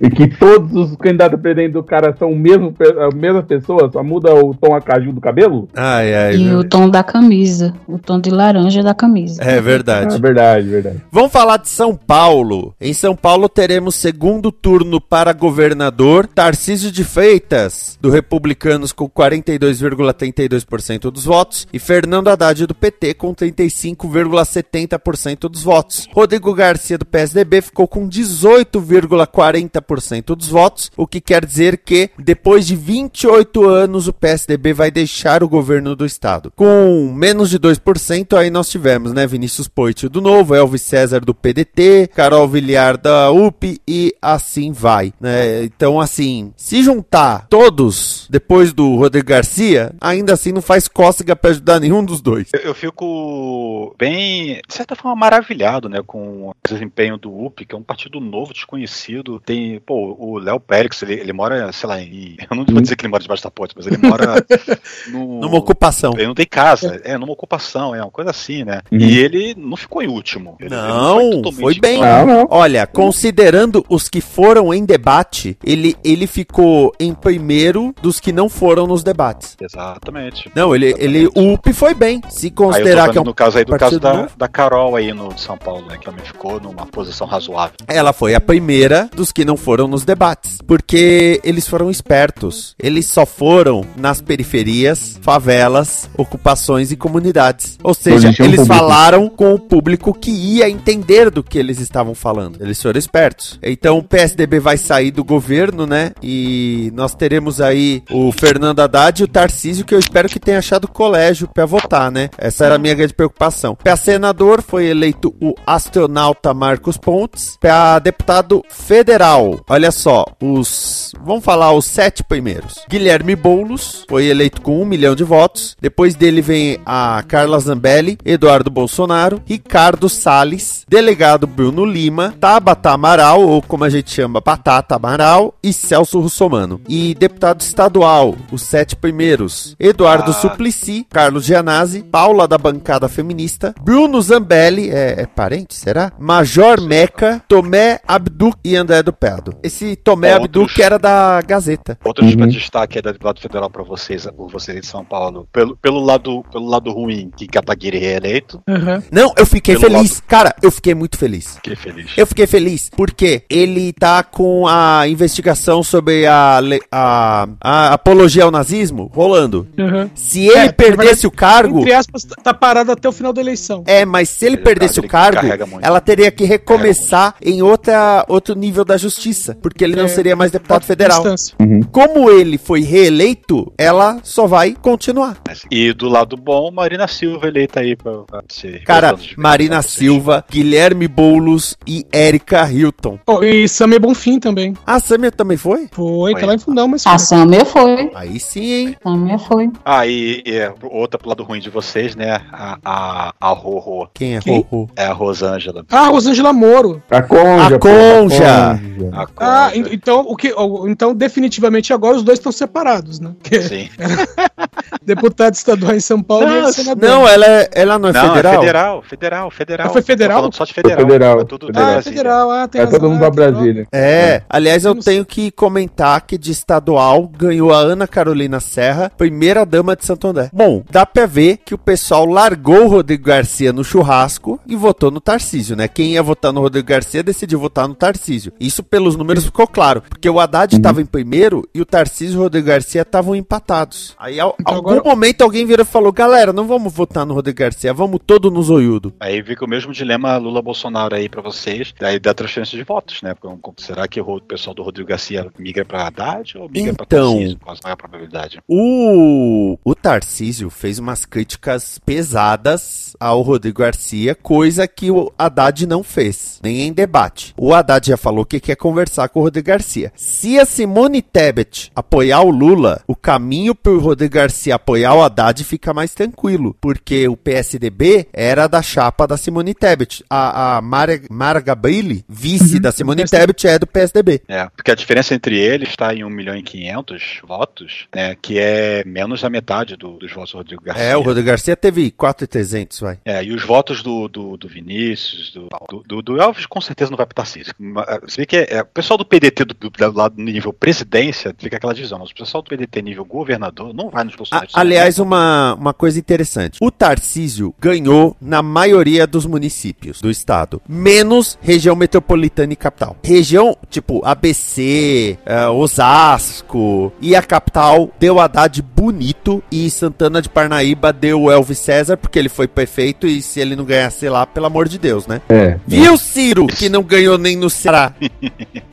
E que todos os candidatos a presidente do cara são o mesmo, a mesma pessoa, só muda o tom acaju do cabelo? Ai, ai. E o tom da camisa. O tom de laranja da camisa. É verdade. É verdade, verdade. Vamos falar de São Paulo. Em São Paulo teremos segundo turno para governador Tarcísio de Freitas, do Republicanos, com 42,32% dos votos, e Fernando Haddad, do PT, com 35,70% dos votos. Rodrigo Garcia, do PSDB, ficou com 18,40% dos votos, o que quer dizer que, depois de 28 anos, o PSDB vai deixar o governo do estado. Com menos de 2%, aí nós tivemos, né, Vinícius Poit do Novo, Elvis César do PDT, Carol Villar da UP e assim vai, né? Então, assim, se juntar todos depois do Rodrigo Garcia, ainda assim não faz cócega pra ajudar nenhum dos dois. Eu, eu fico bem, de certa forma, maravilhado, né, com o desempenho do UP, que é um partido novo, desconhecido. Tem, pô, o Léo Pérez, ele, ele mora, sei lá, em, (laughs) eu não vou dizer que ele mora debaixo da ponte, mas ele mora (laughs) no, Numa ocupação. Ele não tem casa, é, numa ocupação, é uma coisa assim, né? Uhum. E ele não ficou em último. Ele- ele Não, totalmente foi bem. fora. Olha, considerando os que foram em debate, ele, ele ficou em primeiro dos que não foram nos debates. Exatamente. Não, ele, ele o UP foi bem. Se Aí eu considerar tô que é um no caso aí do caso partido da, da Carol aí no de São Paulo, né? Que também ficou numa posição razoável. Ela foi a primeira dos que não foram nos debates. Porque eles foram espertos. Eles só foram nas periferias, favelas, ocupações e comunidades. Ou seja, eles falaram com o público que ia entender do que eles estavam falando. Eles foram espertos. Então o PSDB vai sair do governo, né? E nós teremos aí o Fernando Haddad e o Tarcísio, que eu espero que tenha achado colégio pra votar, né? Essa era a minha grande preocupação. Pra senador foi eleito o astronauta Marcos Pontes. Pra deputado federal, olha só, os. Vamos falar os sete primeiros. Guilherme Boulos foi eleito com um milhão de votos. Depois dele vem a Carla Zambelli, Eduardo Bolsonaro, Ricardo Salles, delegado Bruno Lima, Tabata Amaral, ou como a gente chama, Batata Amaral, e Celso Russomano. E deputado estadual, os sete primeiros: Eduardo Ah. Suplicy, Carlos Gianazzi, Paula da bancada feminista, Bruno Zambelli, é, é parente, será? Major Meca, Tomé Abduc e André do Pedo. Esse Tomé Outros. Abduc era da Gazeta. Outro uhum. destaque é do deputado federal para vocês, por vocês de São Paulo. Pelo, pelo, lado, pelo lado ruim, que Kataguiri é reeleito. Uhum. Não, eu fiquei Pelo feliz. lado- Cara, eu fiquei muito feliz. Fiquei feliz. Eu fiquei feliz porque ele tá com a investigação sobre a, a, a apologia ao nazismo rolando. Uhum. Se ele É, perdesse o cargo. Entre aspas, tá parado até o final da eleição. É, mas se ele Ele perdesse carrega- o cargo, muito. ela teria que recomeçar em outra, outro nível da justiça, porque ele não É, seria mais deputado federal. instância. Como ele foi reeleito, ela só vai continuar. E do lado bom, Marina Silva eleita aí pra, pra ser. Cara, Marina governo, Silva, Guilherme Boulos e Érica Hilton. Oh, e Samir Bonfim também. A Samia também foi? Foi, tá lá em fundão, mas A Samia foi. Aí sim, hein? Samia foi. Ah, e, e é, outra pro lado ruim de vocês, né? A, a, a Rorô. Quem é? Rorô? É a Rosângela. Ah, Rosângela Moro. A conja. A conja. A Ah, Conja. en- então, o que, então definitivamente agora os dois estão separados, né? Porque Sim. (laughs) deputado estadual em São Paulo e ele senador. Não, ela, é, ela não é Não, federal? é federal, federal, federal. Ah, foi federal? Só de federal. federal, É tudo Ah, da é federal, ah, tem É razão. todo mundo ah, pra federal. Brasília. É, aliás, eu não tenho que comentar que de estadual ganhou a Ana Carolina Serra, primeira dama de Santo André. Bom, dá pra ver que o pessoal largou o Rodrigo Garcia no churrasco e votou no Tarcísio, né? Quem ia votar no Rodrigo Garcia decidiu votar no Tarcísio. Isso pelos números ficou claro, porque o Haddad estava em primeiro e o Tarcísio e o Rodrigo Garcia estavam empatados. Aí, ao, Então algum agora- momento, alguém virou e falou: galera, não vamos votar no Rodrigo Garcia, vamos todo no zoiudo. Aí fica o mesmo dilema Lula-Bolsonaro aí pra vocês, daí da transferência de votos, né? Porque, Será que o pessoal do Rodrigo Garcia migra pra Haddad ou migra pra Então. Tarcísio? Qual é a probabilidade? O, o Tarcísio fez umas críticas pesadas ao Rodrigo Garcia, coisa que o Haddad não fez, nem em debate. O Haddad já falou que quer conversar com o Rodrigo Garcia. Se a Simone Tebet apoiar o Lula, o caminho pro Rodrigo Garcia apoiar o Haddad fica mais tranquilo, porque o PSDB era da chapa da Simone Tebet. A, a Mara, Mara Gabrilli, vice da Simone Tebet, é do PSDB. É, porque a diferença entre eles está em 1 milhão e 500 votos, né? Que é menos da metade do- dos votos do Rodrigo Garcia. É, o Rodrigo Garcia teve 4,300, vai. É, e os votos do, do, do Vinícius, do, do, do- Elvis, com certeza não vai para Tarcísio. Mas, Você vê que é, é, o pessoal do PDT do, do, do lado do nível presidência fica aquela divisão. Mas o pessoal do PDT nível governador não vai nos A- Bolsonaro. aliás, uma, uma coisa interessante. O Tarcísio ganhou na maioria dos municípios do estado, menos região metropolitana e capital. Região tipo ABC, Osasco e a capital deu Haddad bonito e Santana de Parnaíba deu Elvis César porque ele foi prefeito e se ele não ganhasse lá, pelo amor de Deus, né? É. Viu Ciro que não ganhou nem no Ceará? (laughs)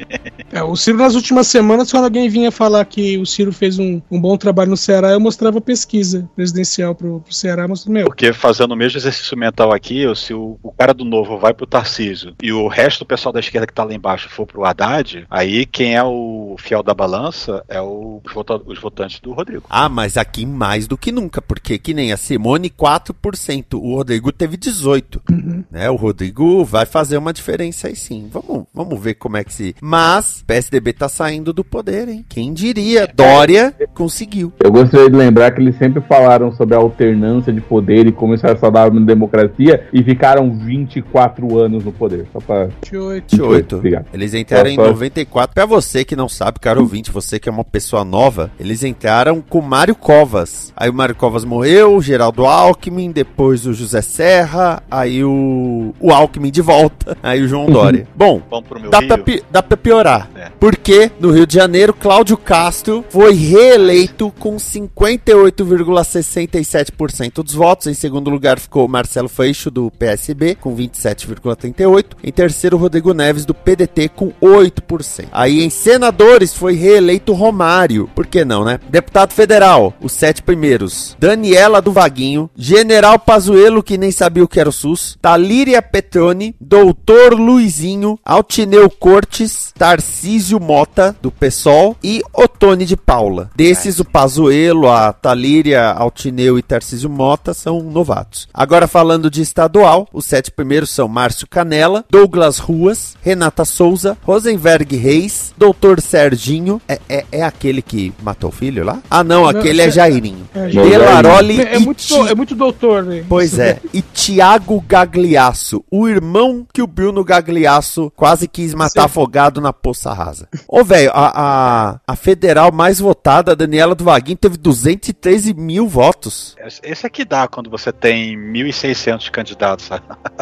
É, o Ciro, nas últimas semanas, quando alguém vinha falar que o Ciro fez um, um bom trabalho no Ceará, eu mostrava pesquisa presidencial pro, pro Ceará, mostrando, meu, Porque fazendo o mesmo exercício mental aqui, se o, o cara do novo vai pro Tarcísio e o resto do pessoal da esquerda que tá lá embaixo for pro Haddad, aí quem é o fiel da balança é o, os, vota- os votantes do Rodrigo. Ah, mas aqui mais do que nunca, porque que nem a Simone 4%, o Rodrigo teve 18, né? O Rodrigo vai fazer uma diferença aí sim. Vamos, vamos ver como é que se. Mas PSDB tá saindo do poder, hein? Quem diria? Dória conseguiu. Eu gostaria de lembrar que eles sempre falaram sobre a alternância de poder e como isso era saudável na democracia e ficaram 24 anos no poder. Só pra. 28. 28. Obrigado. Eles entraram em Só- só- 94. Pra você que não sabe, caro ouvinte, você que é uma pessoa nova, eles entraram com Mário Covas. Aí o Mário Covas morreu, o Geraldo Alckmin, depois o José Serra, aí o, o Alckmin de volta, aí o João Dória. Bom, pro meu dá pra, pi- dá pra piorar. É. Porque no Rio de Janeiro, Cláudio Castro foi reeleito com 58,67% dos votos. Em segundo lugar ficou Marcelo Freixo, do PSB, com 27,38%. Em terceiro, Rodrigo Neves, do PDT, com 8%. Aí em senadores foi reeleito Romário. Por que não, né? Deputado federal, os sete primeiros. Daniela do Vaguinho, General Pazuello, que nem sabia o que era o SUS. Talíria Petroni, Doutor Luizinho, Altineu Cortes, Tarcísio Mota, do PSOL, e Otone de Paula. Desses, o Pazuello, a Talíria, Altineu e Tarcísio Mota são novatos. Agora, falando de estadual, os sete primeiros são Márcio Canela, Douglas Ruas, Renata Souza, Rosenberg Reis, Doutor Serginho, é, é, é aquele que matou o filho lá? Ah, não, Não, aquele é é- Jairinho. é, Delaroli é, e muito, é muito doutor, né? Pois é. E Tiago Gagliasso, o irmão que o Bruno Gagliasso quase quis matar Sim. afogado na poça rasa. Ô, velho, a, a, a federal mais votada, a Daniela do Vaguinho, teve 213 mil votos. Esse- é que dá quando você tem 1.600 candidatos a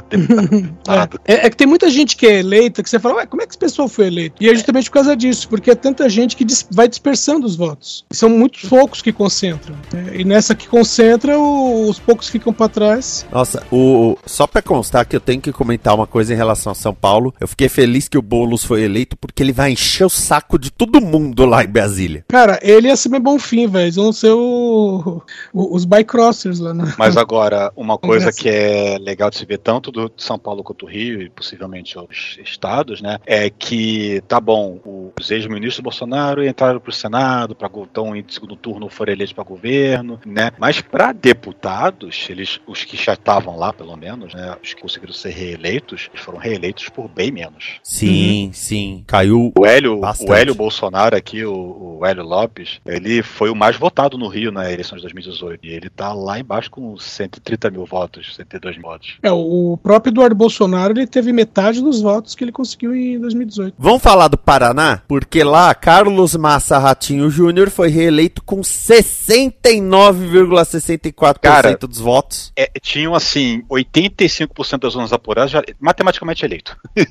deputado. (laughs) É, é que tem muita gente que é eleita que você fala, ué, como é que esse pessoal foi eleito? E é justamente por causa disso, porque é tanta gente que dis- vai dispersando os votos. São muitos poucos que concentram. né? E nessa que concentra, o- os poucos ficam pra trás. Nossa, o, o- só pra constar que eu tenho que comentar uma coisa em relação a São Paulo. Eu fiquei feliz que o Boulos foi eleito porque ele vai encher o saco de todo mundo lá em Brasília. Cara, ele ia ser bem bom fim, velho. Vão ser o- o- os bycrossers lá. Na... Mas agora, uma coisa que é legal de se ver tanto do São Paulo quanto do Rio e possivelmente outros estados, né, é que tá bom, os ex-ministros do Bolsonaro entraram pro Senado, para estão em segundo turno foram eleitos para governo, né? Mas para deputados, eles os que já estavam lá, pelo menos, né, os que conseguiram ser reeleitos, eles foram reeleitos por bem menos. Sim, sim. Caiu O, O Hélio, Bastante. o Hélio Bolsonaro aqui, o, o Hélio Lopes, ele foi o mais votado no Rio na eleição de 2018. E ele tá lá embaixo com 130 mil votos, 102 mil votos. É, o próprio Eduardo Bolsonaro ele teve metade dos votos que ele conseguiu em 2018. Vamos falar do Paraná? Porque lá, Carlos Massa Ratinho Júnior foi reeleito com 69,64% Cara, dos votos. É, tinham assim, 85% das zonas apuradas já, matematicamente eleito. (laughs)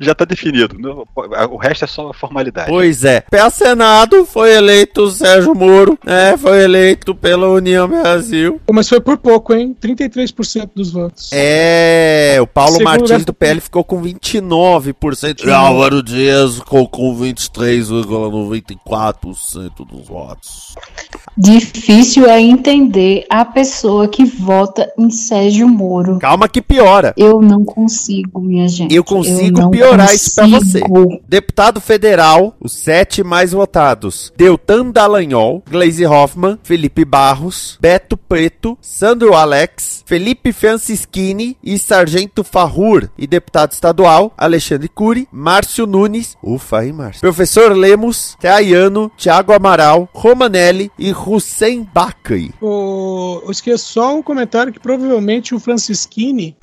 já tá definido. Não- O resto é só formalidade. Pois é. Pé Senado foi eleito o Sérgio Moro, né? Foi eleito pela União Brasil. Mas foi por pouco, hein? 33% dos votos. É, o Paulo Segundo Martins do PL ficou com 29%. E Álvaro Dias ficou com 23,94% dos votos. Difícil é entender a pessoa que vota em Sérgio Moro. Calma que piora. Eu não consigo, minha gente. Eu consigo não piorar isso pra você. consigo. Deputado federal, os sete mais votados: Deltan Dallagnol, Glaze Hoffman, Felipe Barros, Beto Preto, Sandro Alex, Felipe Francischini e Sargento Farrur. E deputado estadual: Alexandre Cury, Márcio Nunes, ufa, hein, Márcio? Professor Lemos, Teaiano, Thiago Amaral, Romanelli e Hussein Bakri. O, eu esqueço só um comentário que provavelmente o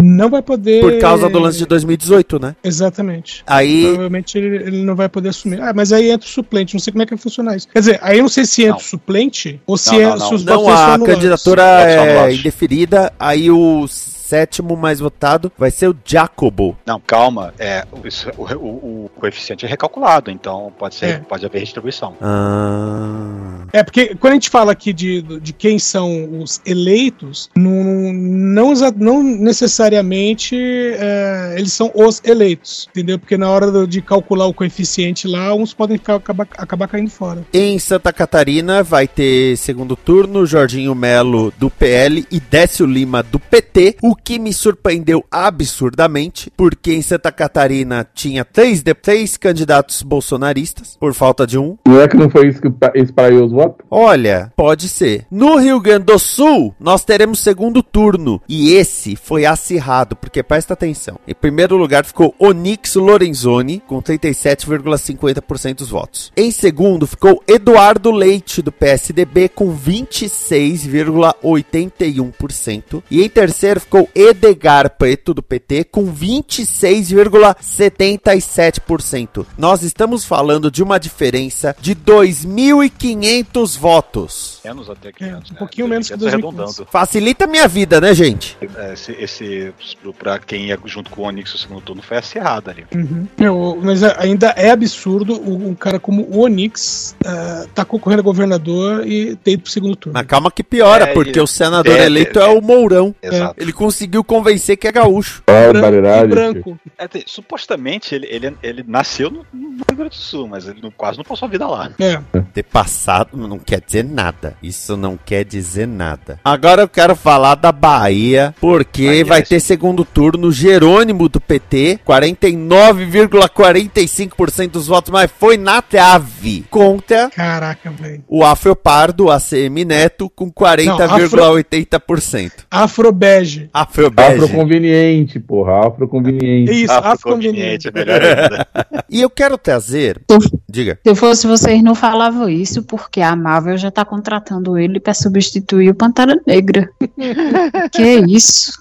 Não vai poder. Por causa do lance de 2018, né? Exatamente. Aí- Provavelmente ele, ele não vai poder assumir. Ah, mas aí entra o suplente. Não sei como é que vai funcionar isso. Quer dizer, aí eu não sei se entra o suplente ou se, Não, é, não, não. se os Não, votos a candidatura é anulados. indeferida, aí o sétimo mais votado vai ser o Jacobo. Não, calma. É, isso- o, o- o coeficiente é recalculado, então pode ser, É. pode haver distribuição. Ah. É, porque quando a gente fala aqui de, de quem são os eleitos, não, não, não necessariamente é, eles são os eleitos, entendeu? Porque na hora de calcular o coeficiente lá, uns podem ficar, acabar, acabar caindo fora. Em Santa Catarina vai ter segundo turno Jorginho Melo do PL e Décio Lima do PT, o que me surpreendeu absurdamente, porque em Santa Catarina tinha três, de- três candidatos bolsonaristas, por falta de um. Não é que não foi isso que pa- espraiou os votos? Olha, pode ser. No Rio Grande do Sul, nós teremos segundo turno. E esse foi acirrado, porque presta atenção. Em primeiro lugar ficou Onix Lorenzoni, com 37,50% dos votos. Em segundo ficou Eduardo Leite, do PSDB, com 26,81%. E em terceiro ficou Edgar Preto, do PT, com 26,77%. Nós estamos falando de uma diferença de 2.500 votos. Menos até que menos, Um pouquinho menos que 2015. arredondando. Facilita a minha vida, né, gente? É, Esse, esse pra quem ia junto com o Onix o segundo turno foi acirrado ali. Uhum. Eu- mas ainda é absurdo o- um cara como o Onix uh, tá concorrendo a governador e ter ido pro segundo turno. Mas calma que piora, É, porque e- o senador é, eleito é, é, o Mourão. Exato. Ele conseguiu convencer que é gaúcho. Barbaridade. branco. É, tem- supostamente ele, ele, ele nasceu no, no Rio Grande do Sul, mas ele não- quase não passou a vida lá. É. Ter passado não quer dizer nada. Isso não quer dizer nada. Agora eu quero falar da Bahia, porque Bahia, vai isso. ter segundo turno Jerônimo do PT, 49,45% dos votos, mas foi na trave. Contra Caraca, velho. o Afropardo, ACM Neto, com 40,80%. Afrobege. Afrobege. Afroconveniente, porra. Afroconveniente. Isso, Afroconveniente, afroconveniente. é melhor ainda. E eu quero trazer. Diga. Se eu fosse vocês, não falavam isso, porque a Marvel já tá contratando ele pra substituir o Pantera Negra. (laughs) que isso?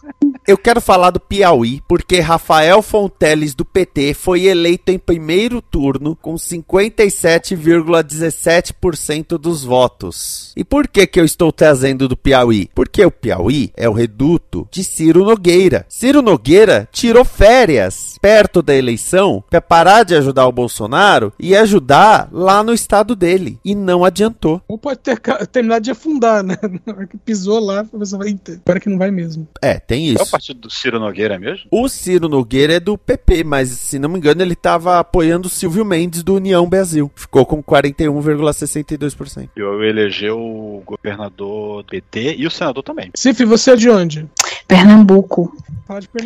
Eu quero falar do Piauí, porque Rafael Fonteles do PT foi eleito em primeiro turno com 57,17% dos votos. E por que que eu estou trazendo do Piauí? Porque o Piauí é o reduto de Ciro Nogueira. Ciro Nogueira tirou férias perto da eleição para parar de ajudar o Bolsonaro e ajudar lá no estado dele e não adiantou. Ou pode ter terminado de afundar, né? (laughs) Na hora que pisou lá, você vai. Espera que não vai mesmo. É, tem É o isso. partido do Ciro Nogueira mesmo? O Ciro Nogueira é do PP, mas se não me engano ele estava apoiando o Silvio Mendes do União Brasil. Ficou com 41,62%. Eu elegeu o governador do PT e o senador também. Cif, você é de onde? Pernambuco. Pernambuco.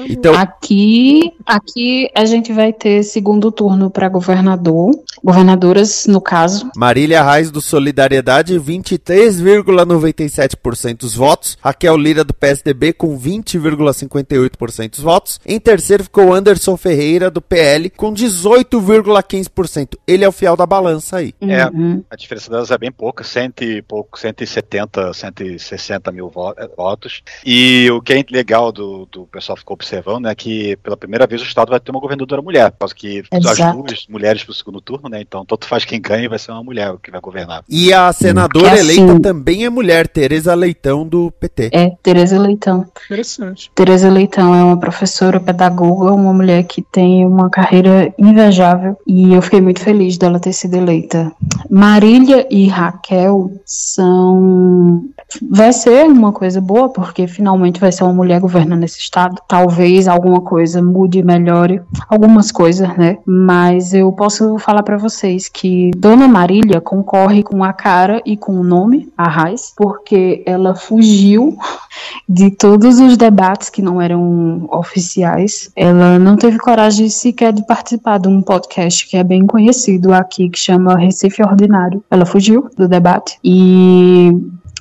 Então, Aqui, aqui a gente vai ter segundo turno para governador, governadoras no caso. Marília Reis do Solidariedade, 23,97% dos votos. Raquel Lira do PSDB com 20,58% dos votos. Em terceiro ficou Anderson Ferreira do PL com 18,15%. Ele é o fiel da balança aí. É, Uhum. a diferença delas é bem pouca, cento e pouco, 170, 160 mil vo- votos. E o que é legal do, do pessoal ficou observando é que pela primeira vez o Estado vai ter uma governadora mulher, por causa que as Exato. duas mulheres pro segundo turno, né? Então tanto faz quem ganha vai ser uma mulher que vai governar. E a senadora assim- eleita também é mulher, Tereza Leitão do PT. É, Tereza Leitão. Interessante. Tereza Leitão é uma professora pedagoga, uma mulher que tem uma carreira invejável e eu fiquei muito feliz dela ter sido eleita. Marília e Raquel são. Vai ser uma coisa boa, porque finalmente vai ser uma mulher governando esse estado. Talvez alguma coisa mude e melhore, algumas coisas, né? Mas eu posso falar pra vocês que Dona Marília concorre com a cara e com o nome, a Raiz, porque ela fugiu (laughs) de todos os debates que não eram oficiais. Ela não teve coragem sequer de participar de um podcast que é bem conhecido aqui, que chama Recife Ordinário. Ela fugiu do debate e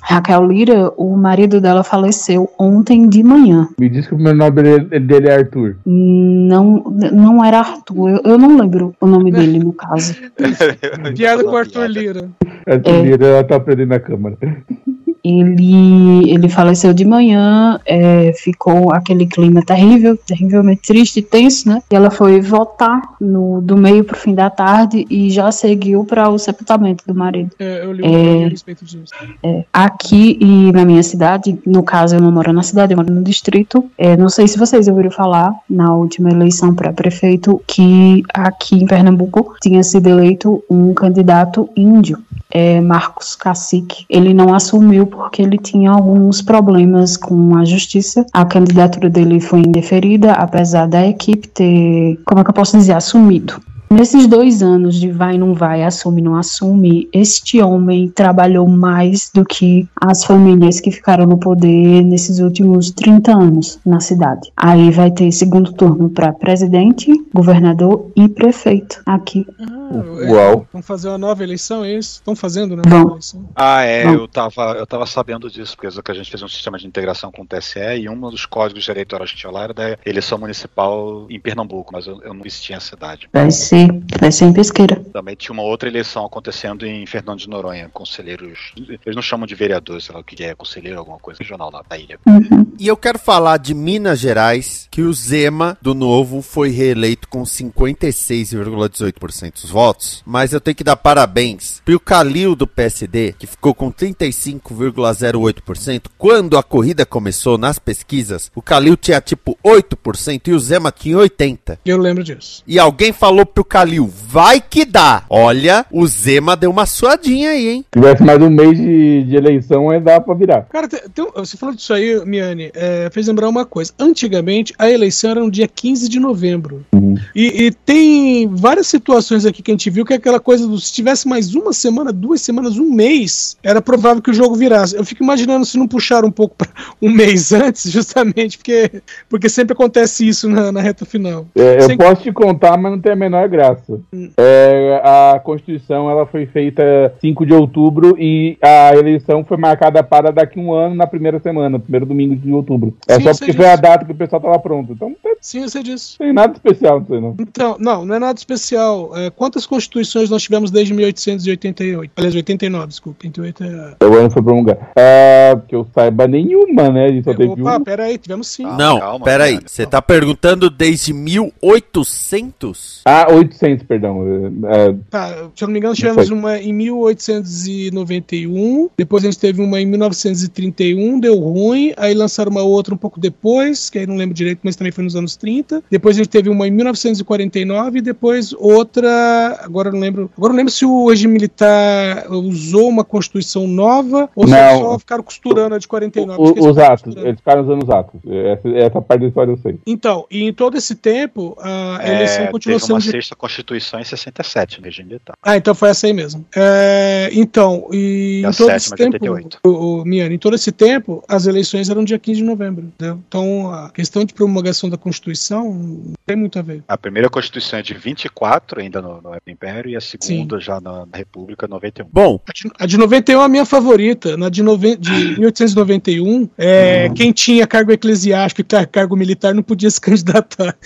Raquel Lira, o marido dela faleceu ontem de manhã. Me diz que o primeiro nome dele, dele é Arthur. Não, não era Arthur, eu, eu não lembro o nome dele no caso. (laughs) Piada com Arthur Lira. Arthur É. Lira, ela tá aprendendo na câmara. Ele, ele faleceu de manhã, é, ficou aquele clima terrível, terrivelmente triste e tenso, né? E ela foi votar no, do meio pro fim da tarde e já seguiu para o sepultamento do marido. É, eu li É. a respeito disso. É, aqui e na minha cidade, no caso eu não moro na cidade, eu moro no distrito. É, não sei se vocês ouviram falar na última eleição para prefeito que aqui em Pernambuco tinha sido eleito um candidato índio, é, Marcos Cacique. Ele não assumiu porque ele tinha alguns problemas com a justiça. A candidatura dele foi indeferida, apesar da equipe ter, como é que eu posso dizer, assumido. Nesses dois anos de vai, não vai, assume, não assume, este homem trabalhou mais do que as famílias que ficaram no poder nesses últimos 30 anos na cidade. Aí vai ter segundo turno para presidente, governador e prefeito aqui. Uau. Vamos fazer uma nova eleição, é isso? Estão fazendo, né? Vão. Eleição. Ah, é, Bom. eu tava, eu tava sabendo disso, porque que a gente fez um sistema de integração com o TSE e um dos códigos eleitorais que tinha lá era da eleição municipal em Pernambuco, mas eu, eu não vi se tinha a cidade. Vai ser, vai ser em pesqueira. Também tinha uma outra eleição acontecendo em Fernando de Noronha, conselheiros. Eles não chamam de vereador, sei lá o que é, conselheiro, alguma coisa regional lá da ilha. E eu quero falar de Minas Gerais, que o Zema, do Novo, foi reeleito com 56,18% dos votos. Mas eu tenho que dar parabéns pro Calil do PSD, que ficou com 35,08%. Quando a corrida começou nas pesquisas, o Calil tinha tipo 8% e o Zema tinha 80%. Eu lembro disso. E alguém falou pro Calil, vai que dá. Olha, o Zema deu uma suadinha aí, hein? Se tivesse mais um mês de, de eleição, aí dá pra virar. Cara, tem- tem você falou disso aí, Miane, é, fez lembrar uma coisa. Antigamente, a eleição era no dia 15 de novembro. E, e tem várias situações aqui que a gente viu que é aquela coisa do se tivesse mais uma semana, duas semanas, um mês, era provável que o jogo virasse. Eu fico imaginando se não puxaram um pouco para (laughs) um mês antes, justamente porque, porque sempre acontece isso na, na reta final. É, eu Sem- posso te contar, mas não tem a menor graça. É, a Constituição ela foi feita 5 de outubro e a eleição foi marcada para daqui a um ano, na primeira semana, primeiro domingo de outubro. É Sim, só sei porque foi a disso. data que o pessoal tava pronto. Então não tem, Sim, eu sei disso. tem nada especial nisso aí, não. Então, não, não é nada especial. É, quantas constituições nós tivemos desde 1888? Aliás, 89, desculpa. 88 é. O ano foi prolongado. É, que eu saiba nenhuma, né? A gente só teve Opa, uma. pera aí, tivemos sim. Não, calma, peraí. Você tá perguntando desde 1800? Ah, 800, perdão. É, Tá, se eu não me engano, tivemos uma em 1891, depois a gente teve uma em 1931, deu ruim, aí lançaram uma outra um pouco depois, que aí não lembro direito, mas também foi nos anos 30. Depois a gente teve uma em 1949 e depois outra. Agora eu não lembro. Agora não lembro se o regime militar usou uma constituição nova ou se Não. só ficaram costurando a de 49. O- Acho que eles os atos, costurando. eles ficaram usando os atos. Essa, essa parte da história eu sei. Então, e em todo esse tempo, a eleição É, continuou teve uma sendo de constituição em 67, no regime militar. Ah, então foi essa aí mesmo. É, então, e E a em todo esse tempo, 88. o, o, Miane, em todo esse tempo, as eleições eram dia 15 de novembro. entendeu? Então, a questão de promulgação da Constituição não tem muito a ver. A primeira constituição é de 24, ainda no, no Império, e a segunda já na, na República, 91. Bom, A de, a de 91 é a minha favorita. Na de, noven, de (laughs) 1891, é, quem tinha cargo eclesiástico e car- cargo militar não podia se (laughs) candidatar.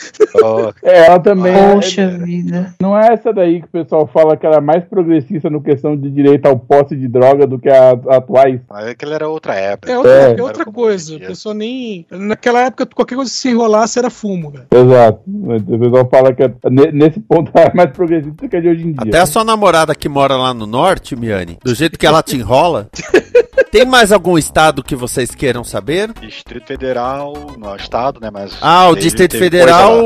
Oh, É, ela também. Poxa é- vida. não é essa daí que o pessoal fala que ela é mais progressista no questão de direito ao posse de droga do que a, a atuais. mas aquela era outra época. É outra, É. é outra coisa. A pessoa nem. Naquela época, qualquer coisa que se enrolasse era fumo, velho. Exato. O pessoal fala que é- ne- nesse ponto (laughs) ela é mais progressista que a de hoje em dia. até a sua namorada que mora lá no norte, Miane, do jeito que ela te enrola. (laughs) Tem mais algum estado que vocês queiram saber? Distrito Federal, no estado, né? Mas Ah, o teve- Distrito teve Federal,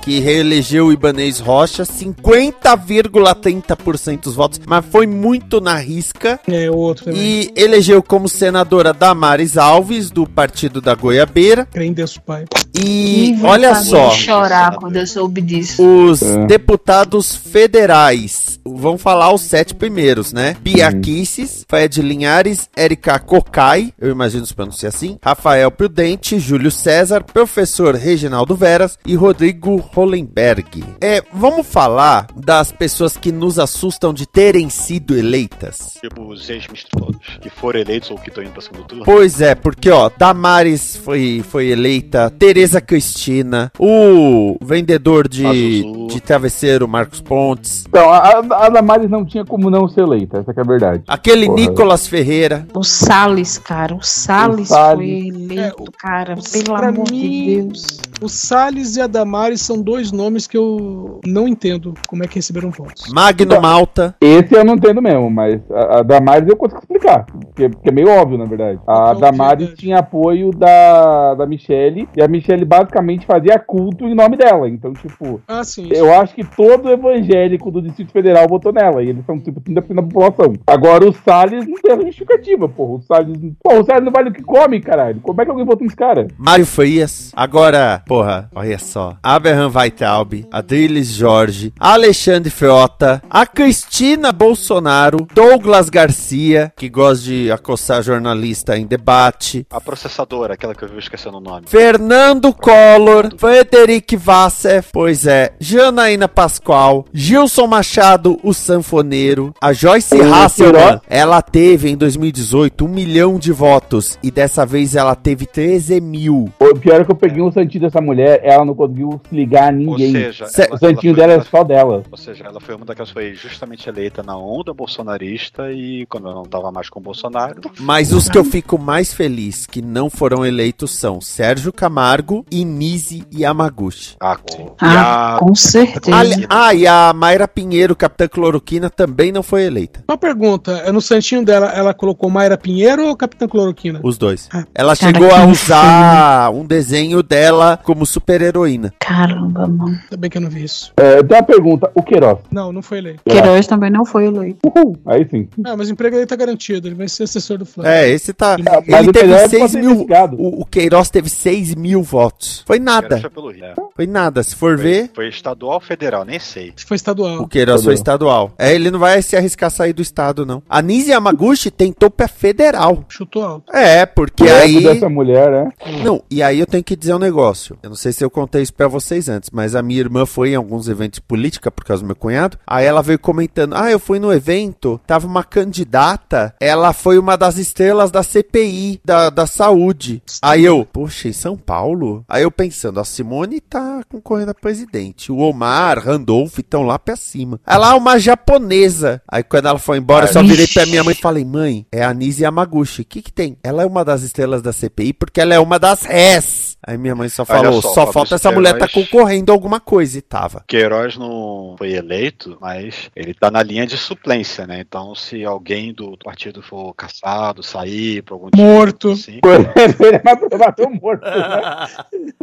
que reelegeu o Ibanez Rocha, 50,30% dos votos, mas foi muito na risca. É outro também. E elegeu como senadora Damares Alves, do partido da Goiabeira. Deus Pai. E olha só, chorar quando eu soube disso. os É. deputados federais. Vão falar os sete primeiros, né? Bia Kisses, Fred Linhares, Erika Cocai, eu imagino se pronunciar assim, Rafael Prudente, Júlio César, professor Reginaldo Veras e Rodrigo Hollenberg. É, vamos falar das pessoas que nos assustam de terem sido eleitas. Tipo os ex-ministros todos, que foram eleitos ou que estão indo para segundo turno. Pois é, porque ó, Damares foi, foi eleita, Tereza Cristina, o vendedor de, de travesseiro Marcos Pontes, Então, a, a Damares não tinha como não ser eleita, essa que é a verdade. aquele Porra. Nicolas Ferreira. O Salles, cara, o Salles, O Salles. foi eleito, cara, pelo amor mim- de Deus. O Salles e a Damares são dois nomes que eu não entendo como é que receberam votos. Magno Malta. Esse eu não entendo mesmo, mas a, a Damares eu consigo explicar. Porque, porque é meio óbvio, na verdade. A Então, Damares verdade. tinha apoio da, da Michelle, e a Michelle basicamente fazia culto em nome dela. Então, tipo, Ah, sim. eu acho que todo evangélico do Distrito Federal votou nela. E eles são tipo 30% da população. Agora o Salles não tem justificativa, porra. O Salles. Porra, o Salles não vale o que come, caralho. Como é que alguém votou nesse cara? Mário Frias. Agora, porra, olha só. Abraham Weitraub, Adriles Jorge, Alexandre Frota, a Cristina Bolsonaro, Douglas Garcia, que gosta de acossar jornalista em debate, A processadora, aquela que eu vi esquecendo o nome. Fernando Collor, Frederic Vassef, pois é, Janaína Pascoal, Gilson Machado, o sanfoneiro, a Joyce Hasselman, ela teve em 2018 um milhão de votos e dessa vez ela teve 13 mil. O pior é que eu peguei um santinho dessa mulher, ela não conseguiu se ligar a ninguém. Ou seja, ela- o santinho dela é só dela. Ou seja, ela foi uma daquelas que foi justamente eleita na onda bolsonarista e quando ela não tava mais com o Bolsonaro. Mas os que eu fico mais feliz que não foram eleitos são Sérgio Camargo, Inise e Yamaguchi. Ah, com, Ah, com certeza. Ali- ah, e a Mayra Pinheiro, Capitã Cloroquina, também não foi eleita. Uma pergunta, é no santinho dela, ela colocou Mayra Pinheiro ou Capitã Cloroquina? Os dois. Ah. Ela Cara, chegou a usar um desenho dela como super-heroína. Caramba, mano. Ainda bem que eu não vi isso. É, tem uma pergunta, o Queiroz. Não, não foi eleito. Queiroz também não foi eleito. Uhul, aí sim. Ah, mas o emprego dele tá garantido, ele vai ser assessor do Flávio. É, esse tá. Ele teve Queiroz 6 pode ser mil. O, o Queiroz teve 6 mil votos. Foi nada. Pelo Rio. É. Foi nada. Se for Foi, ver, foi estadual ou federal, nem sei. Foi estadual. o Queiroz foi estadual. É, ele não vai se arriscar a sair do estado, não. A Nise Yamaguchi tentou pra federal. Chutou alto. É, porque O ego aí. dessa mulher, né? Não, e aí eu tenho que dizer um negócio. Eu não sei se eu contei isso pra vocês antes, mas a minha irmã foi em alguns eventos de política por causa do meu cunhado. Aí ela veio comentando: Ah, eu fui no evento, tava uma candidata, ela foi uma das estrelas da CPI, da, da saúde. Aí eu, poxa, em São Paulo? Aí eu pensando: a Simone tá concorrendo a presidente. O Omar, Randolph estão lá pra cima. Ela é uma japonesa. Aí quando ela foi embora, eu só virei pra minha mãe e falei: Mãe, é a Nise Yamaguchi. O que que tem? Ela é uma das estrelas da CPI porque ela é uma das res. Aí minha mãe só falou: só, só, falta essa mulher tá concorrendo a alguma coisa e tava. Queiroz não foi eleito, mas ele tá na linha de suplência, né? Então, se alguém do partido for caçado, sair por algum Morto. assim, (laughs) Ele provável morto, né?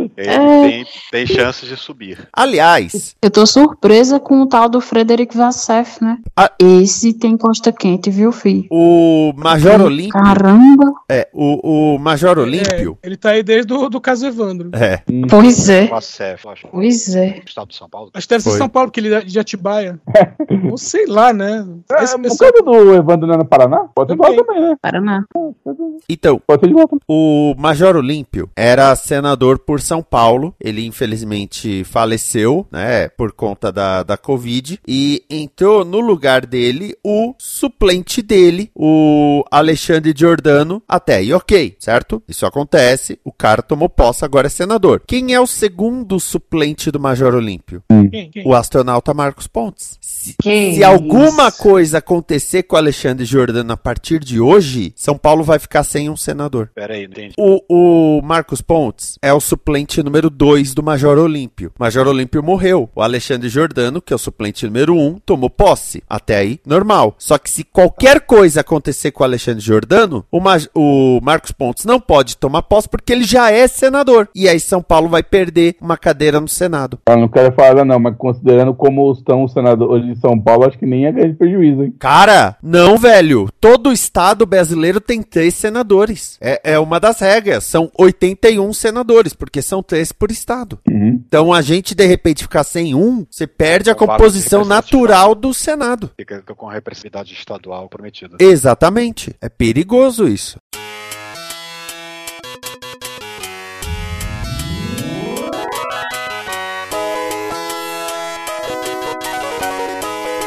(laughs) ele tem, tem chances de subir. Aliás, Eu tô surpresa com o tal do Frederic Vassef, né? Ah. Esse tem costa quente, viu, fi? o Major Olímpio. Caramba! É, o, o Major Olímpio. Ele tá aí desde o do caso Evandro. É. Pois é. Eu acho. Pois é. Estado de São Paulo. Acho que deve ser Foi. São Paulo, porque ele é de Atibaia. (laughs) Ou sei lá, né? É, Esse o pessoal- caso do Evandro não é no Paraná? Pode ser Também. também, né? Paraná. Então, Pode ser de volta. o Major Olímpio era senador por São Paulo. Ele infelizmente faleceu, né, por conta da, da Covid. E entrou no lugar dele o suplente dele, o Alexandre Giordano. Até aí, ok, certo? Isso acontece. O cara tomou posse, agora é senador. Quem é o segundo suplente do Major Olímpio? Quem? Quem? O astronauta Marcos Pontes. Se, Que se alguma coisa acontecer com o Alexandre Giordano a partir de hoje, São Paulo vai ficar sem um senador. Pera aí, não entendi. O, o Marcos Pontes é o suplente número 2 do Major Olímpio. O Major Olímpio morreu. O Alexandre Giordano, que é o suplente número 1, um, tomou posse. Até aí, normal. Só que se qualquer coisa acontecer com o Alexandre Giordano, o, Maj- o Marcos Pontes não pode tomar posse porque ele já é senador. E aí São Paulo vai perder uma cadeira no Senado. Eu não quero falar não, mas considerando como estão os senadores de São Paulo, acho que nem é grande prejuízo, hein? Cara, não, velho. Todo estado brasileiro tem três senadores. É, é uma das regras. São 81 senadores, porque são três por estado. Uhum. Então a gente, de repente, ficar sem um, você perde a composição de natural do Senado. Fica com a representatividade estadual prometida. Exatamente. É perigoso isso.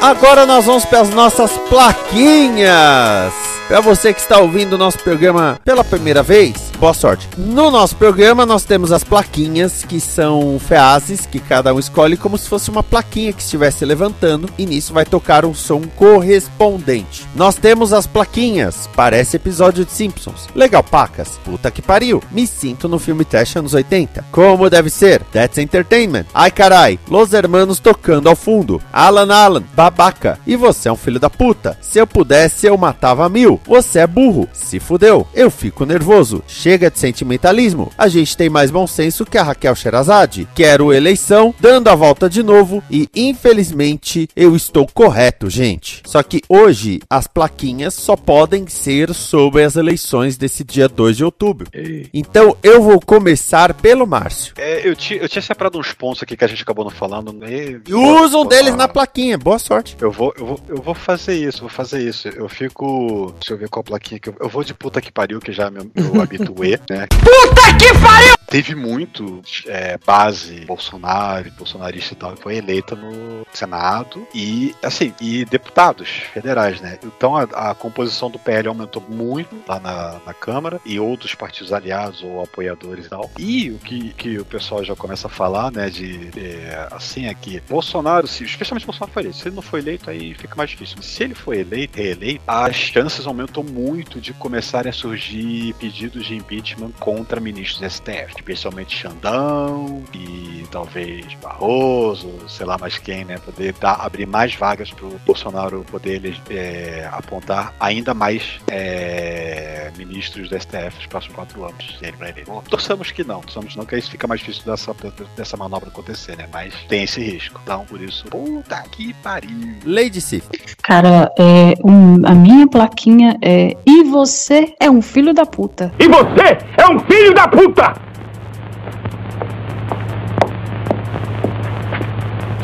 Agora nós vamos para as nossas plaquinhas. Para você que está ouvindo o nosso programa pela primeira vez, boa sorte. No nosso programa nós temos as plaquinhas que são feazes, que cada um escolhe como se fosse uma plaquinha que estivesse levantando e nisso vai tocar um som correspondente. Nós temos as plaquinhas, parece episódio de Simpsons. Legal, pacas. Puta que pariu. Me sinto no filme trash anos 80. Como deve ser? That's Entertainment. Ai carai, Los Hermanos tocando ao fundo. Alan Alan, babaca. E você é um filho da puta. Se eu pudesse, eu matava mil. Você é burro. Se fudeu. Eu fico nervoso. Chega de sentimentalismo. A gente tem mais bom senso que a Raquel Sherazade. Quero eleição, dando a volta de novo e infelizmente eu estou correto, gente. Só que hoje as plaquinhas só podem ser sobre as eleições desse dia 2 de outubro. Então eu vou começar pelo Márcio. É, eu, ti- eu tinha separado uns pontos aqui que a gente acabou não falando. E, E usa um deles na plaquinha. Boa sorte. Eu vou, eu, vou, eu vou fazer isso, vou fazer isso. Eu fico. Deixa eu ver qual plaquinha que eu. Eu vou de puta que pariu, que já é meu, meu (laughs) né? Puta que pariu! Teve muito é, base Bolsonaro, bolsonarista e tal, que foi eleita no Senado e, assim, e deputados federais, né? Então a, a composição do PL aumentou muito lá na, na Câmara e outros partidos aliados ou apoiadores e tal. E o que, que o pessoal já começa a falar, né, de, é, assim, é que Bolsonaro, se, especialmente Bolsonaro foi eleito, se ele não foi eleito, aí fica mais difícil. Mas se ele foi eleito, reeleito, as chances aumentam muito de começarem a surgir pedidos de impeachment contra ministros do STF, especialmente Xandão e talvez Barroso, sei lá mais quem, né, poder dar, abrir mais vagas para o Bolsonaro poder é, apontar ainda mais é, ministros do STF nos próximos quatro anos. ele vai torçamos que não, torçamos não, que aí fica mais difícil dessa, dessa manobra acontecer, né, mas tem esse risco. Então, por isso, puta que pariu. Lady Sif. Cara, é, um- a minha plaquinha é. E você é um filho da puta. E você é um filho da puta!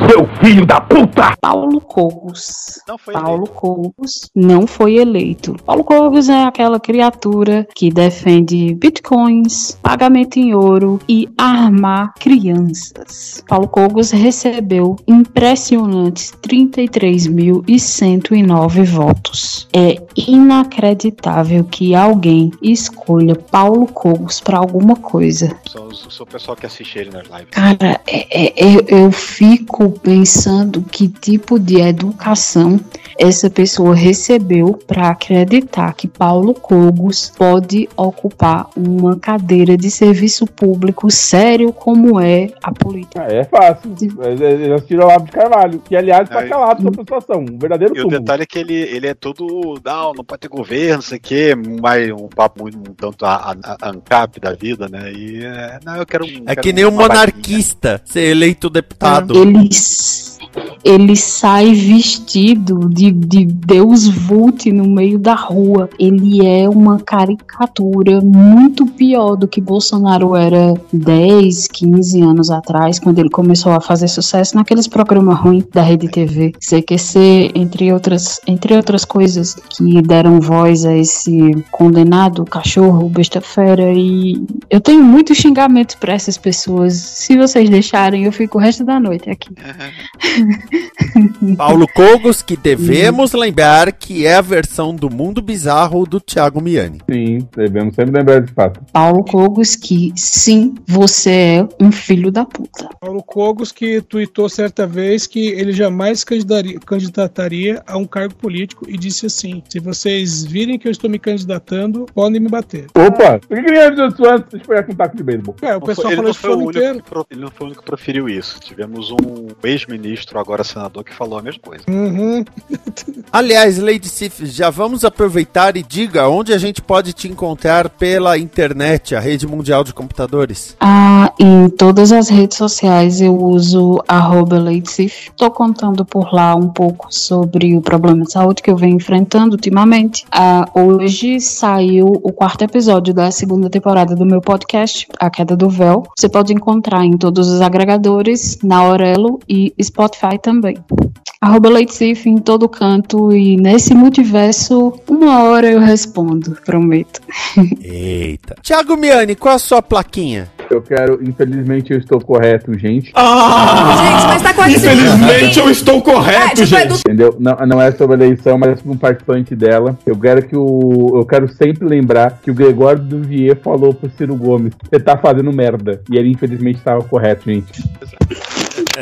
Seu filho da puta! Paulo Cogos. Não foi Paulo Cogos não foi eleito. Paulo Cogos é aquela criatura que defende bitcoins, pagamento em ouro e armar crianças. Paulo Cogos recebeu impressionantes 33.109 votos. É inacreditável que alguém escolha Paulo Cogos para alguma coisa. Sou, sou o pessoal que assiste ele nas lives. Cara, é- é- é- eu fico pensando pensando que tipo de educação essa pessoa recebeu para acreditar que Paulo Cogos pode ocupar uma cadeira de serviço público sério como é a política. É fácil. Eles assistiram lá de Carvalho, que aliás está calado sobre a situação. Um verdadeiro E o túmulo. detalhe é que ele, ele é todo. Não, não pode ter governo, não sei o quê. Mais um papo muito um tanto a, a, a ANCAP da vida, né? E é, não, eu quero um. É quero que nem um monarquista ser eleito deputado. Ele, sai vestido de, de Deus Vult no meio da rua. Ele é uma caricatura muito pior do que Bolsonaro era 10, 15 anos atrás, quando ele começou a fazer sucesso naqueles programas ruins da Rede TV, CQC, entre outras, entre outras coisas que deram voz a esse condenado cachorro, besta-fera. E eu tenho muito xingamento para essas pessoas. Se vocês deixarem, eu fico o resto da noite aqui. (laughs) Paulo Cogos, que devemos lembrar que é a versão do mundo bizarro do Thiago Miani. Sim, devemos sempre lembrar desse fato. Paulo Cogos, que sim, você é um filho da puta. Paulo Cogos que tuitou certa vez que ele jamais candidataria a um cargo político e disse assim: se vocês virem que eu estou me candidatando, podem me bater. Opa, por que que ele avisou isso antes? Pegar com um taco de beisebol. É, o pessoal ele falou não isso foi o único inteiro. Ele não foi o único que proferiu isso. Tivemos um ex-ministro, agora senador, que falou a mesma coisa. Uhum. (laughs) Aliás, Lady Sif, já vamos aproveitar e diga onde a gente pode te encontrar pela internet, a rede mundial de computadores. Ah, em todas as redes sociais eu uso arroba Leitsif. Tô contando por lá um pouco sobre o problema de saúde que eu venho enfrentando ultimamente. Ah, hoje saiu o quarto episódio da segunda temporada do meu podcast, A Queda do Véu. Você pode encontrar em todos os agregadores, na Aurelo e Spotify também. Arroba em todo canto e nesse multiverso, uma hora eu respondo, prometo. (laughs) Eita. Thiago Miani, qual a sua plaquinha? Eu quero, infelizmente eu estou correto, gente. Gente, mas tá quase Infelizmente eu estou correto, É, tipo, gente. Entendeu? Não, não é sobre a eleição, mas é sobre um participante dela. Eu quero que o. Eu quero sempre lembrar que o Gregório Duvier falou pro Ciro Gomes: você tá fazendo merda. E ele infelizmente estava correto, gente.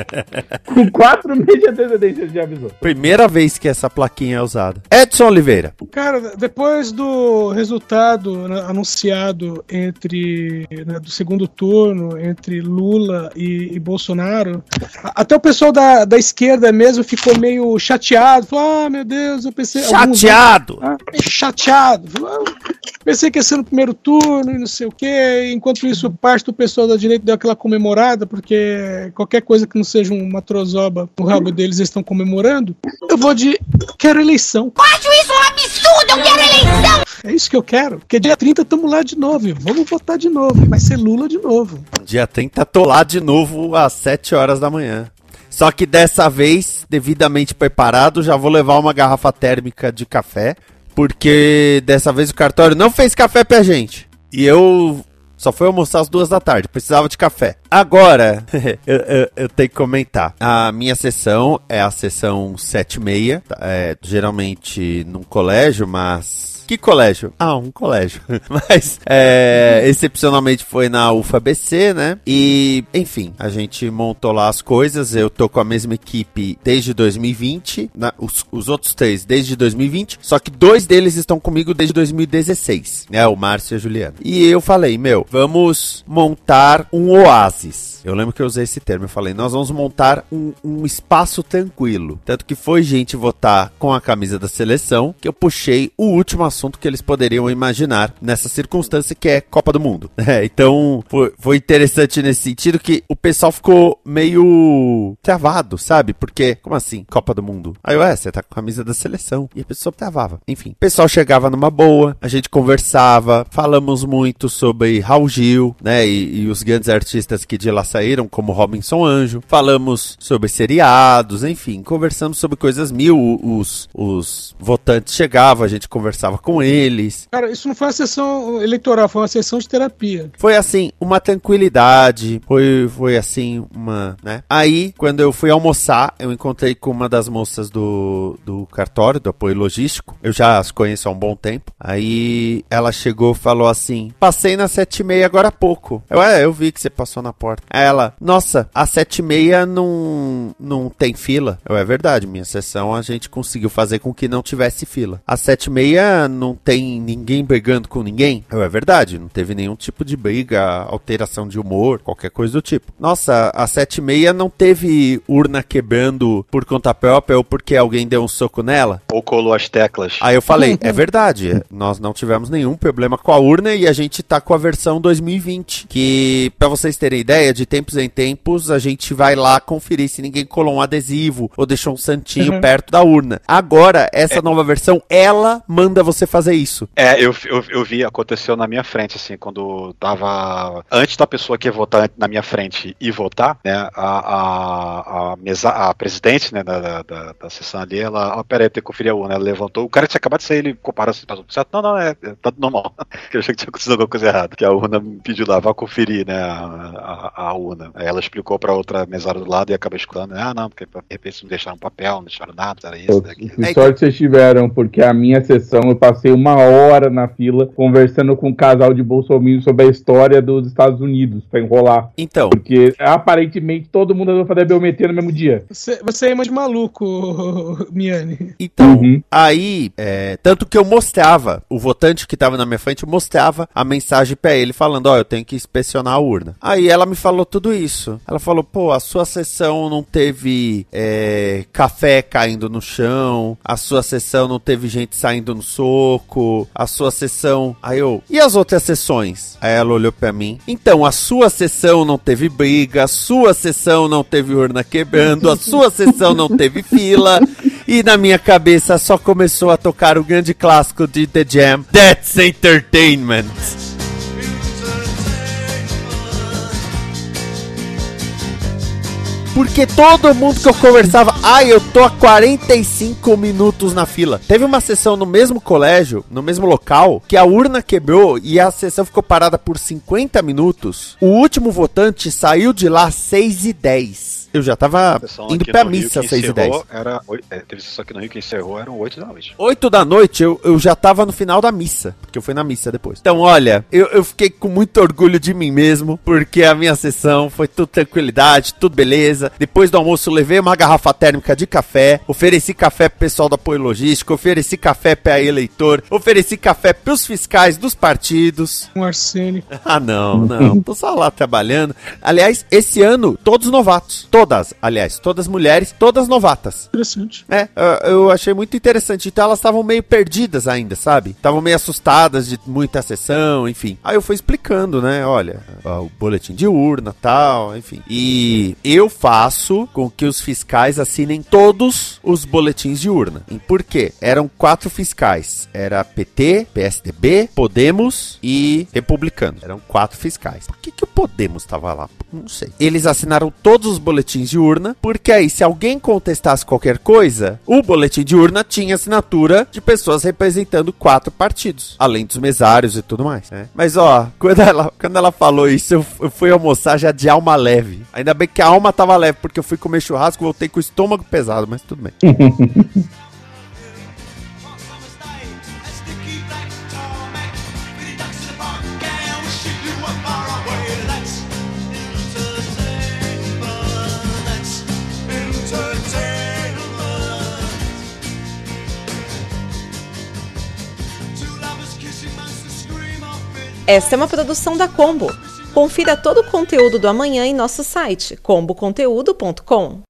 (laughs) Com quatro meses de antecedência ele já avisou. Primeira vez que essa plaquinha é usada. Edson Oliveira. Cara, depois do resultado né, anunciado entre né, do segundo turno entre Lula e, e Bolsonaro, até o pessoal da, da esquerda mesmo ficou meio chateado. Falou, ah, meu Deus, eu pensei. alguns, né, Chateado! ah, chateado. Falou, "Ah, pensei que ia ser no primeiro turno e não sei o quê. Enquanto isso, parte do pessoal da direita deu aquela comemorada, porque qualquer coisa que não seja uma trozoba no rabo deles, eles estão comemorando. Eu vou de. Quero eleição. Acho isso um absurdo, eu quero eleição! É isso que eu quero. Porque dia 30 estamos lá de novo. Vamos votar de novo. Vai ser Lula de novo. Dia 30 tô lá de novo às 7 horas da manhã. Só que dessa vez, devidamente preparado, já vou levar uma garrafa térmica de café, porque dessa vez o cartório não fez café pra gente. E eu só fui almoçar às duas da tarde, precisava de café. Agora, (laughs) eu, eu- eu tenho que comentar. A minha sessão é a sessão 7 e meia, tá? é, geralmente num colégio, mas que colégio? Ah, um colégio. (laughs) Mas, é, excepcionalmente foi na UFABC, né? E, enfim, a gente montou lá as coisas. Eu tô com a mesma equipe desde 2020. na- os, os outros três desde 2020. Só que dois deles estão comigo desde 2016, né? O Márcio e a Juliana. E eu falei, meu, vamos montar um oásis. Eu lembro que eu usei esse termo. Eu falei, nós vamos montar um, um espaço tranquilo. Tanto que foi gente votar com a camisa da seleção que eu puxei o último assunto que eles poderiam imaginar nessa circunstância que é Copa do Mundo. (laughs) É, então foi, foi interessante nesse sentido que o pessoal ficou meio travado, sabe? Porque, como assim, Copa do Mundo? Aí eu, é, você tá com a camisa da seleção. E a pessoa travava. Enfim, o pessoal chegava numa boa, a gente conversava, falamos muito sobre Raul Gil, né? E, e os grandes artistas que de lá saíram, como Robinson Anjo. Falamos sobre seriados, enfim, conversamos sobre coisas mil. Os, os votantes chegavam, a gente conversava com eles. Cara, isso não foi uma sessão eleitoral, foi uma sessão de terapia. Foi assim, uma tranquilidade, foi, foi assim, uma, né? Aí, quando eu fui almoçar, eu encontrei com uma das moças do, do cartório, do apoio logístico. Eu já as conheço há um bom tempo. Aí ela chegou e falou assim: Passei na 7 e meia agora há pouco. Eu, é, eu vi que você passou na porta. Aí ela, nossa, a 7 e meia não, não tem fila. Eu, é verdade, minha sessão a gente conseguiu fazer com que não tivesse fila. A 7 e meia não tem ninguém brigando com ninguém. Eu, é verdade, não teve nenhum tipo de briga, alteração de humor, qualquer coisa do tipo. Nossa, a 7 e meia não teve urna quebrando por conta própria ou porque alguém deu um soco nela. Ou colou as teclas. Aí eu falei, (laughs) é verdade, nós não tivemos nenhum problema com a urna e a gente tá com a versão 2020, que pra vocês terem ideia, de tempos em tempos a gente vai lá conferir se ninguém colou um adesivo ou deixou um santinho Uhum. perto da urna. Agora, essa nova versão, ela manda você fazer isso. É, eu, eu, eu vi, aconteceu na minha frente, assim, quando tava. Antes da pessoa que ia votar na minha frente e votar, né, a, a, a, mesa, a presidente, né, da, da, da, sessão ali, ela, ó, peraí, tem que conferir a urna, ela levantou, o cara tinha acabado de sair, ele comparou assim, tá tudo certo? Não, não, é, é, tá tudo normal. (laughs) eu achei que tinha acontecido alguma coisa errada, que a urna me pediu lá, vá conferir, né, a, a, a urna. Aí ela explicou pra outra mesária do lado e acabei escutando, ah, não, porque de repente não deixaram papel, não deixaram nada, era isso, daqui. Que sorte vocês tiveram, porque a minha sessão eu passei uma hora na fila conversando com um casal de bolsominions sobre a história dos Estados Unidos pra enrolar. Então. Porque aparentemente todo mundo vai fazer biometria no mesmo dia. Você, você é mais maluco, (laughs) Miane. Então, aí, é, tanto que eu mostrava, o votante que tava na minha frente, eu mostrava a mensagem pra ele falando, ó, eu tenho que inspecionar a urna. Aí ela me falou tudo isso. Ela falou, pô, a sua sessão não teve é, café caindo no chão, a sua sessão não teve gente saindo no soco, a sua sessão... Aí eu, e as outras sessões? Aí ela olhou pra mim, então, a sua sessão não teve briga, a sua sessão não teve urna quebrando, a sua sessão não teve fila... E na minha cabeça só começou a tocar o grande clássico de The Jam, That's Entertainment. Porque todo mundo que eu conversava, ai, eu tô há 45 minutos na fila. Teve uma sessão no mesmo colégio, no mesmo local, que a urna quebrou e a sessão ficou parada por 50 minutos. O último votante saiu de lá às 6 e 10. Eu já tava indo pra missa às 6 e 10. encerrou Era, é, teve sessão aqui no Rio que encerrou, eram 8 da noite. 8 da noite eu, eu já tava no final da missa, porque eu fui na missa depois. Então, olha, eu, eu fiquei com muito orgulho de mim mesmo, porque a minha sessão foi tudo tranquilidade, tudo beleza. Depois do almoço, levei uma garrafa térmica de café, ofereci café pro pessoal do apoio logístico, ofereci café pra eleitor, ofereci café pros fiscais dos partidos. Um arsênico. (laughs) Ah, não, não. Tô só lá trabalhando. Aliás, esse ano, todos novatos. Todas, aliás, todas mulheres, todas novatas. Interessante. É, eu- achei muito interessante. Então elas estavam meio perdidas ainda, sabe? Estavam meio assustadas de muita sessão, enfim. Aí eu fui explicando, né? Olha, o boletim de urna tal, enfim. E eu faço com que os fiscais assinem todos os boletins de urna. Por quê? Eram quatro fiscais. Era PT, PSDB, Podemos e Republicano. Eram quatro fiscais. Por que, que o Podemos estava lá? Não sei. Eles assinaram todos os boletins de urna, porque aí, se alguém contestasse qualquer coisa, o boletim de urna tinha assinatura de pessoas representando quatro partidos, além dos mesários e tudo mais. né? Mas ó, quando ela, quando ela falou isso, eu, eu fui almoçar já de alma leve. Ainda bem que a alma tava leve, porque eu fui comer churrasco e voltei com o estômago pesado, mas tudo bem. (laughs) Esta é uma produção da Combo. Confira todo o conteúdo do amanhã em nosso site comboconteúdo.com.